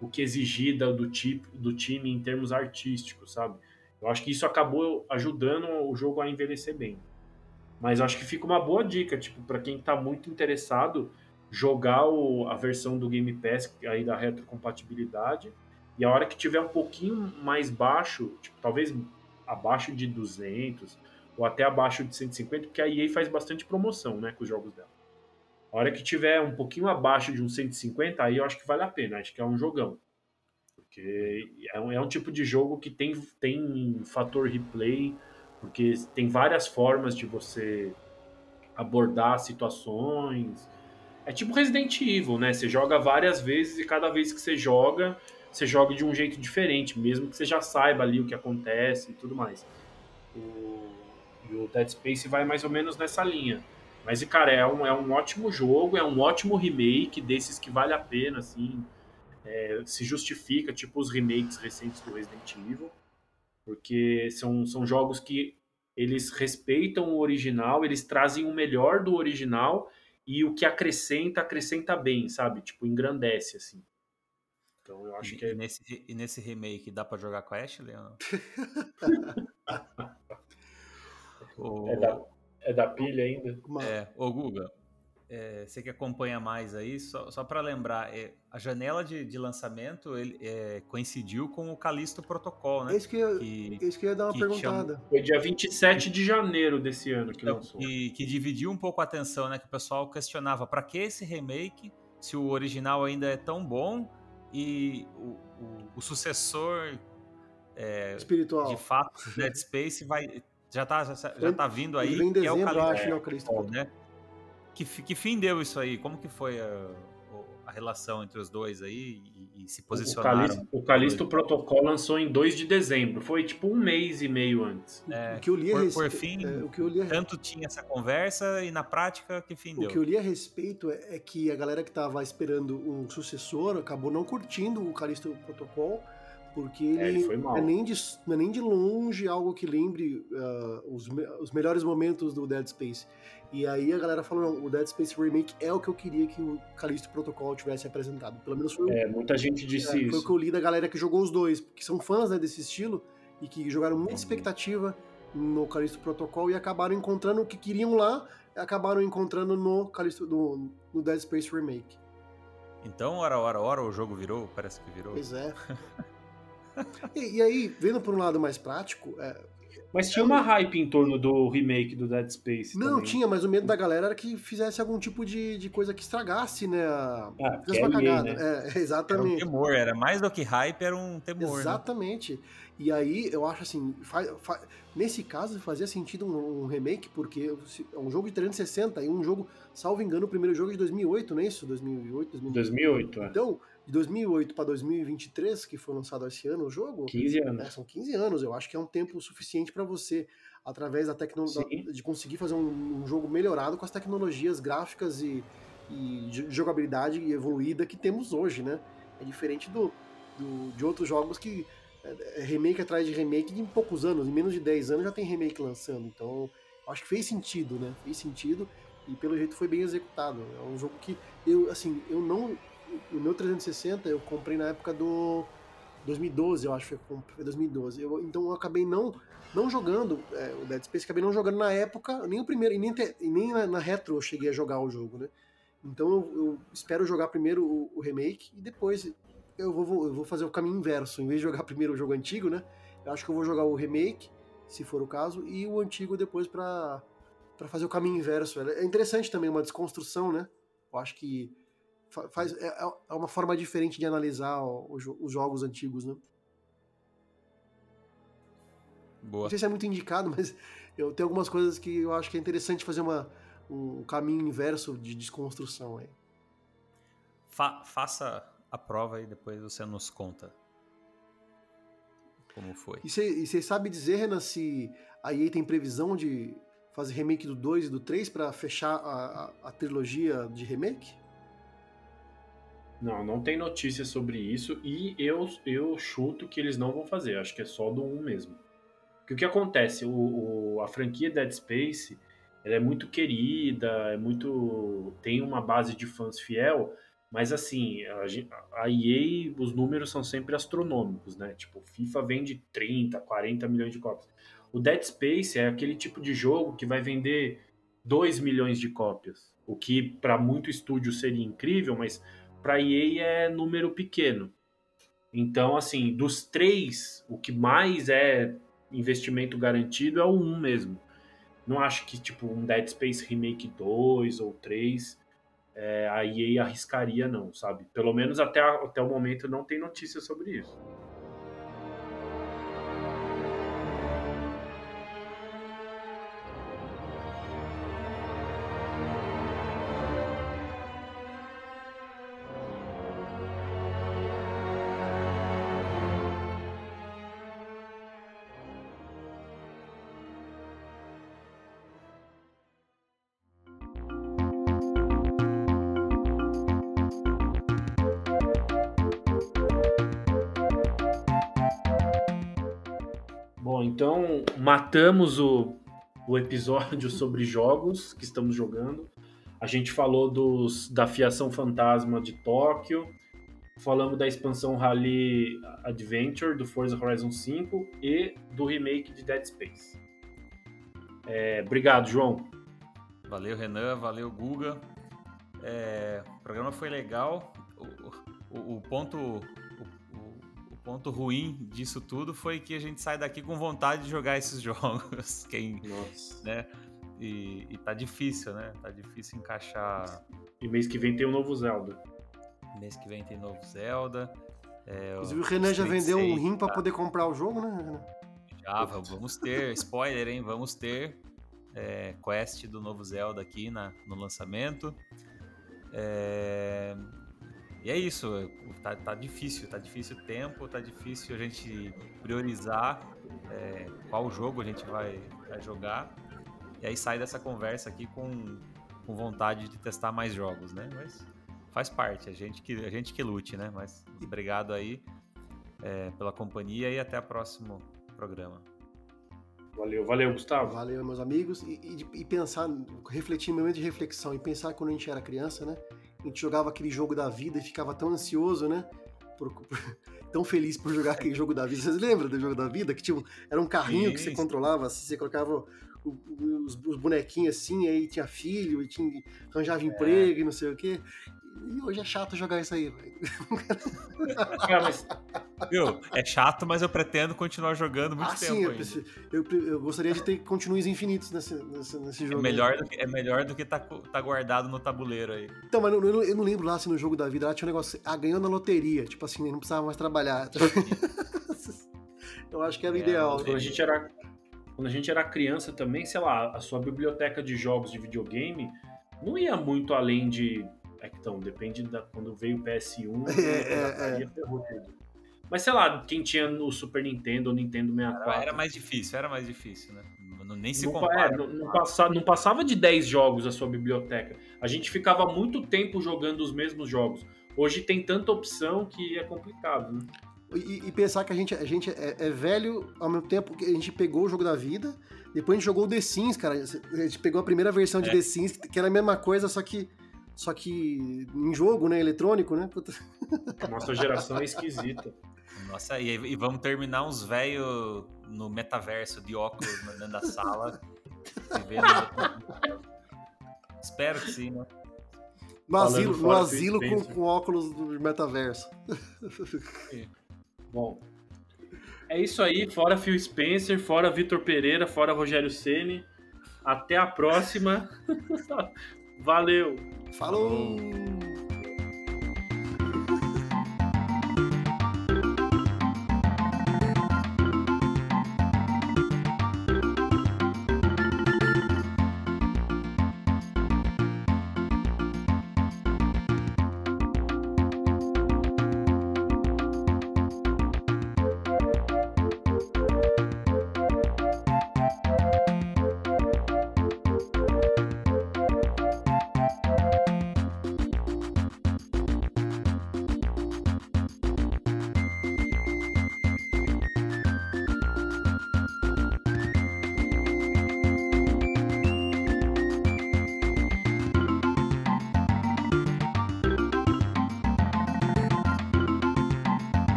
o que exigir do tipo do time em termos artísticos, sabe? Eu acho que isso acabou ajudando o jogo a envelhecer bem. Mas acho que fica uma boa dica, tipo, para quem está muito interessado, jogar o, a versão do Game Pass aí da retrocompatibilidade e a hora que tiver um pouquinho mais baixo, tipo, talvez abaixo de 200 ou até abaixo de 150, porque a EA faz bastante promoção, né, com os jogos dela. A hora que tiver um pouquinho abaixo de uns 150, aí eu acho que vale a pena, acho que é um jogão. Porque é um, é um tipo de jogo que tem, tem fator replay, porque tem várias formas de você abordar situações. É tipo Resident Evil, né? Você joga várias vezes e cada vez que você joga, você joga de um jeito diferente, mesmo que você já saiba ali o que acontece e tudo mais. O, e o Dead Space vai mais ou menos nessa linha. Mas, cara, é um, é um ótimo jogo, é um ótimo remake desses que vale a pena, assim. É, se justifica, tipo os remakes recentes do Resident Evil porque são, são jogos que eles respeitam o original, eles trazem o melhor do original e o que acrescenta, acrescenta bem, sabe? Tipo, engrandece, assim. Então eu acho e, que é... E nesse, e nesse remake dá pra jogar com a Ashley ou não? O... é, da, é da pilha ainda? É, ô Guga, é, você que acompanha mais aí, só, só para lembrar, é, a janela de, de lançamento ele, é, coincidiu com o Calisto Protocol, né? Esse que, eu, que, esse que eu ia dar uma perguntada. Chama... Foi dia 27 de janeiro desse ano que então, lançou. Que, que dividiu um pouco a atenção, né? Que o pessoal questionava, para que esse remake, se o original ainda é tão bom e o, o, o sucessor é, espiritual de fato Dead Space vai já tá já, já tá vindo aí vem em dezembro, é o acho, é, o Calisto, né? Que, que fim deu isso aí? Como que foi a, a relação entre os dois aí e, e se posicionaram? O Calisto, o Calisto Protocol lançou em 2 de dezembro, foi tipo um mês e meio antes. É, o que eu li por, por fim, é, o que eu li a... tanto tinha essa conversa e na prática, que fim o deu? O que eu li a respeito é, é que a galera que estava esperando um sucessor acabou não curtindo o Calisto Protocol, porque ele, é, ele não, é nem de, não é nem de longe algo que lembre uh, os, os melhores momentos do Dead Space. E aí a galera falou, não, o Dead Space Remake é o que eu queria que o Callisto Protocol tivesse apresentado. Pelo menos foi É, muita gente disse é, isso. Foi o que eu li da galera que jogou os dois, que são fãs né, desse estilo e que jogaram muita expectativa no Callisto Protocol e acabaram encontrando o que queriam lá, acabaram encontrando no Callisto no, no Dead Space Remake. Então, hora, hora, hora, o jogo virou? Parece que virou. Pois é. e, e, aí, vendo por um lado mais prático, é, Mas tinha uma hype em torno do remake do Dead Space. Não, também. tinha, mas o medo da galera era que fizesse algum tipo de, de coisa que estragasse, né? a- Ah, fizesse é uma cagada. né? É, Era um exatamente. temor, era mais do que hype, era um temor. né? Exatamente. E aí, eu acho assim, fa- fa- nesse caso fazia sentido um, um remake, porque é um jogo de 360 e um jogo, salvo engano, o primeiro jogo é de 2008, não é isso? 2008, 2009. 2008, é. Então, de 2008 para 2023, que foi lançado esse ano o jogo, 15 né, anos. são 15 anos. Eu acho que é um tempo suficiente para você, através da tecnologia, de conseguir fazer um, um jogo melhorado com as tecnologias gráficas e, e de jogabilidade evoluída que temos hoje, né? É diferente do, do- de outros jogos que é, é remake atrás de remake em poucos anos, em menos de 10 anos já tem remake lançando. Então, acho que fez sentido, né? Fez sentido e pelo jeito foi bem executado. É um jogo que eu, assim, eu não. O meu 360 eu comprei na época do 2012, eu acho que foi foi 2012. Eu, então eu acabei não, não jogando é, o Dead Space, acabei não jogando na época, nem o primeiro, e nem, te- e nem na, na retro eu cheguei a jogar o jogo, né? Então eu, eu espero jogar primeiro o, o remake e depois eu vou, vou- eu vou fazer o caminho inverso. Em vez de jogar primeiro o jogo antigo, né? Eu acho que eu vou jogar o remake, se for o caso, e o antigo depois pra fazer o caminho inverso. É interessante também, uma desconstrução, né? Eu acho que faz, é, é uma forma diferente de analisar o- o jo- os jogos antigos, né? Boa. Não sei se é muito indicado, mas eu tenho algumas coisas que eu acho que é interessante fazer uma, um caminho inverso de desconstrução aí. Fa- faça a prova e depois você nos conta como foi. E você sabe dizer, Renan, se a EA tem previsão de fazer remake do 2 e do 3 pra fechar a, a, a trilogia de remake? Não, não tem notícia sobre isso e eu, eu chuto que eles não vão fazer. Acho que é só do 1 mesmo. Porque o que acontece? O, o- a franquia Dead Space ela é muito querida, é muito tem uma base de fãs fiel, mas assim, a, a EA, os números são sempre astronômicos, né? Tipo, FIFA vende 30, 40 milhões de cópias. O Dead Space é aquele tipo de jogo que vai vender 2 milhões de cópias, o que para muito estúdio seria incrível, mas para EA é número pequeno. Então, assim, dos três, o que mais é investimento garantido é o 1 mesmo. Não acho que, tipo, um Dead Space Remake 2 ou 3 é, a EA arriscaria, não, sabe? Pelo menos até, até o momento não tem notícia sobre isso. Então matamos o, o episódio sobre jogos que estamos jogando. A gente falou dos, da fiação fantasma de Tóquio, falamos da expansão Rally Adventure do Forza Horizon 5 e do remake de Dead Space. É, obrigado, João. Valeu, Renan, valeu, Guga. É, o programa foi legal. O, o- o ponto, ponto ruim disso tudo foi que a gente sai daqui com vontade de jogar esses jogos. Quem, Nossa. né? E, e tá difícil, né? Tá difícil encaixar. E mês que vem tem um novo Zelda. Mês que vem tem novo Zelda. É, Inclusive o Renan já vendeu um 6, rim pra tá? poder comprar o jogo, né, Renan? Já, va- vamos ter, spoiler, hein? Vamos ter é, quest do novo Zelda aqui na, no lançamento. É, e é isso, tá, tá difícil, tá difícil o tempo, tá difícil a gente priorizar é, qual jogo a gente vai, vai jogar. E aí sai dessa conversa aqui com, com vontade de testar mais jogos, né? Mas faz parte, a gente que, a gente que lute, né? Mas obrigado aí é, pela companhia e até o próximo programa. Valeu, valeu, Gustavo. Valeu, meus amigos. E, e e pensar, refletir, momento de reflexão, e pensar quando a gente era criança, né? A gente jogava aquele jogo da vida e ficava tão ansioso, né? Por- por- tão feliz por jogar aquele jogo da vida. Vocês lembram do jogo da vida? Que tipo, era um carrinho que você Sim. controlava, assim, você colocava o- os, os bonequinhos assim, aí tinha filho, e tinha, arranjava emprego e não sei o quê. E hoje é chato jogar isso aí, velho. É. Viu? É chato, mas eu pretendo continuar jogando muito ah, tempo. Sim, eu, eu, eu, gostaria de ter continues infinitos nesse, nesse, nesse jogo. É melhor, do que, é melhor do que tá, tá guardado no tabuleiro aí. Então, mas eu, eu, eu não lembro lá se no jogo da vida lá tinha um negócio. Ah, ganhou na loteria. Tipo assim, não precisava mais trabalhar. eu acho que era o é, ideal. Quando a gente era. Quando a gente era criança também, sei lá, a sua biblioteca de jogos de videogame não ia muito além de é então, depende da quando veio o PS1, é, é, é. ferrou tudo. Mas sei lá, quem tinha o Super Nintendo ou Nintendo 64. Era mais difícil, era mais difícil, né? Não, nem se não, compara. É, não, não, passava, não passava de 10 jogos a sua biblioteca. A gente ficava muito tempo jogando os mesmos jogos. Hoje tem tanta opção que é complicado, né? E, e pensar que a gente, a gente é, é, velho ao mesmo tempo que a gente pegou o jogo da vida, depois a gente jogou o The Sims, cara. A gente pegou a primeira versão de é. The Sims, que era a mesma coisa, só que só que em jogo, né? Eletrônico, né? Puta. Nossa geração é esquisita. Nossa, e, e vamos terminar uns velhos no metaverso de óculos dentro da sala. Espero que sim, né? No asilo, no asilo com, com, óculos do metaverso. Bom, é isso aí. Fora Phil Spencer, fora Vitor Pereira, fora Rogério Ceni. Até a próxima. Valeu! Falou.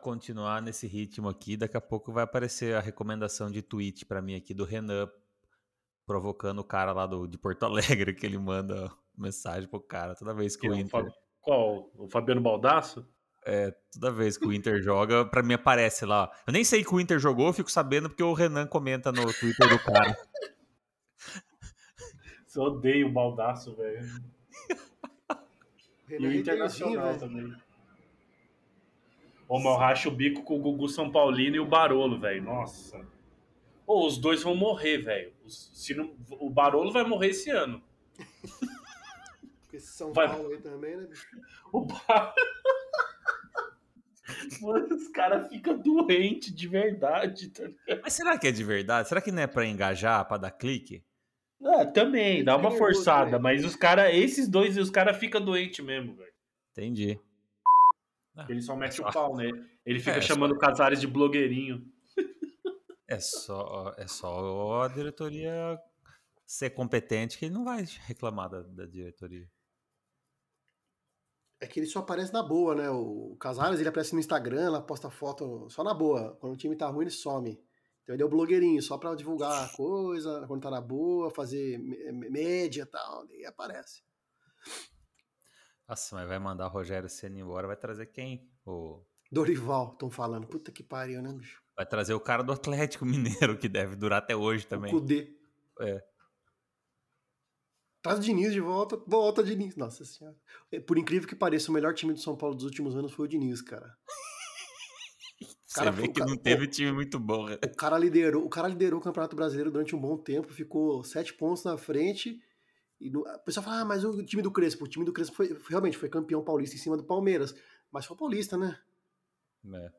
Continuar nesse ritmo aqui, daqui a pouco vai aparecer a recomendação de tweet para mim aqui do Renan, provocando o cara lá do, de Porto Alegre, que ele manda mensagem pro cara toda vez que, que o Inter. O Qual? O Fabiano Baldasso? É, toda vez que o Inter joga, pra mim aparece lá. Eu nem sei que o Inter jogou, eu fico sabendo porque o Renan comenta no Twitter do cara. Eu odeio o Baldaço, velho. E o Internacional também. Ô, eu racho o bico com o Gugu São Paulino e o Barolo, velho. Nossa. Ô, os dois vão morrer, velho. Se não, o Barolo vai morrer esse ano. Porque esse São vai... Paulo aí também, né, bicho? O Barolo. Mano, os caras ficam doentes de verdade, tá Mas será que é de verdade? Será que não é pra engajar, pra dar clique? Ah, também, dá uma forçada, mas os caras, esses dois, os caras ficam doentes mesmo, velho. Entendi. Ah, ele só mete o pau, né? Ele fica é, chamando só... Casares de blogueirinho. É só, é só a diretoria ser competente que ele não vai reclamar da, da diretoria. É que ele só aparece na boa, né? O Casares, ele aparece no Instagram, ela posta foto só na boa. Quando o time tá ruim, ele some. Então ele é o blogueirinho, só pra divulgar a coisa, quando tá na boa, fazer média e tal, e aparece. Nossa, mas vai mandar o Rogério Senna embora, vai trazer quem? O... Dorival, estão falando. Puta que pariu, né, bicho? Vai trazer o cara do Atlético Mineiro, que deve durar até hoje também. O Cudê. É. Traz o Diniz de volta, volta Diniz. Nossa senhora. É, por incrível que pareça, o melhor time do São Paulo dos últimos anos foi o Diniz, cara. Você vê que não teve time muito bom. Né? O cara liderou, o cara liderou o Campeonato Brasileiro durante um bom tempo, ficou sete pontos na frente e no, a pessoa fala, ah, mas o time do Crespo, o time do Crespo foi, realmente foi campeão paulista em cima do Palmeiras, mas foi paulista, né? É.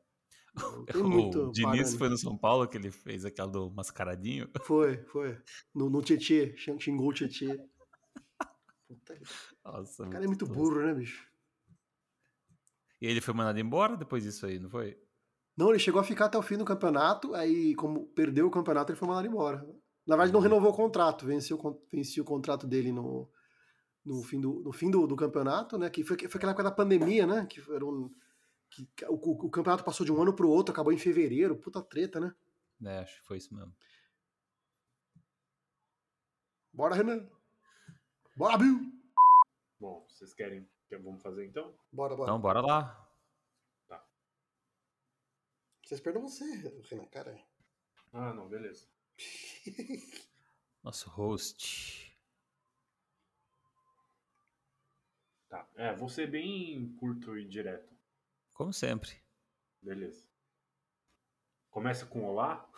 o Diniz foi no São Paulo que ele fez aquela do mascaradinho? Foi, foi. No, no Tietê, xingou o Tietê. Nossa, o cara é muito burro, né, bicho? E ele foi mandado embora depois disso aí, não foi? Não, ele chegou a ficar até o fim do campeonato, aí como perdeu o campeonato, ele foi mandado embora. Na verdade, não renovou o contrato, venceu, venceu o contrato dele no, no fim do, no fim do, do campeonato, né? Que foi, foi aquela época da pandemia, né? Que, era um, que o, o, campeonato passou de um ano para o outro, acabou em fevereiro, puta treta, né? É, acho que foi isso mesmo. Bora, Renan! Bora, Bill! Bom, vocês querem que vamos fazer então? Bora, bora. Então, bora lá. Tá. Vocês perdem você, Renan, cara. Ah, não, beleza. Nosso host. Tá. É, vou ser bem curto e direto. Como sempre. Beleza. Começa com olá?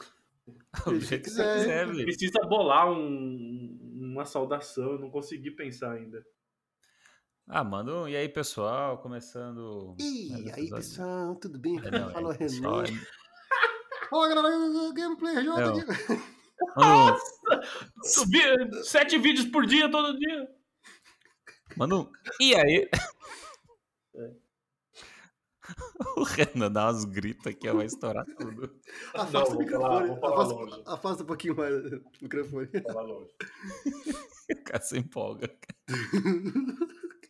O jeito que você quiser, velho. Precisa bolar um, uma saudação, eu não consegui pensar ainda. Ah, manda um. E aí, pessoal? Começando. E aí, pessoal, tudo bem? É, não, Fala, é, Renan. Fala, galera, Gameplay J Um- Subir sete vídeos por dia, todo dia. Manda um. E aí? É. O Renan dá uns gritos aqui, ó, vai estourar tudo. Afasta Não, o vou microfone. falar- vou falar afasta, longe. afasta um pouquinho mais o microfone. Fala longe. O cara se empolga.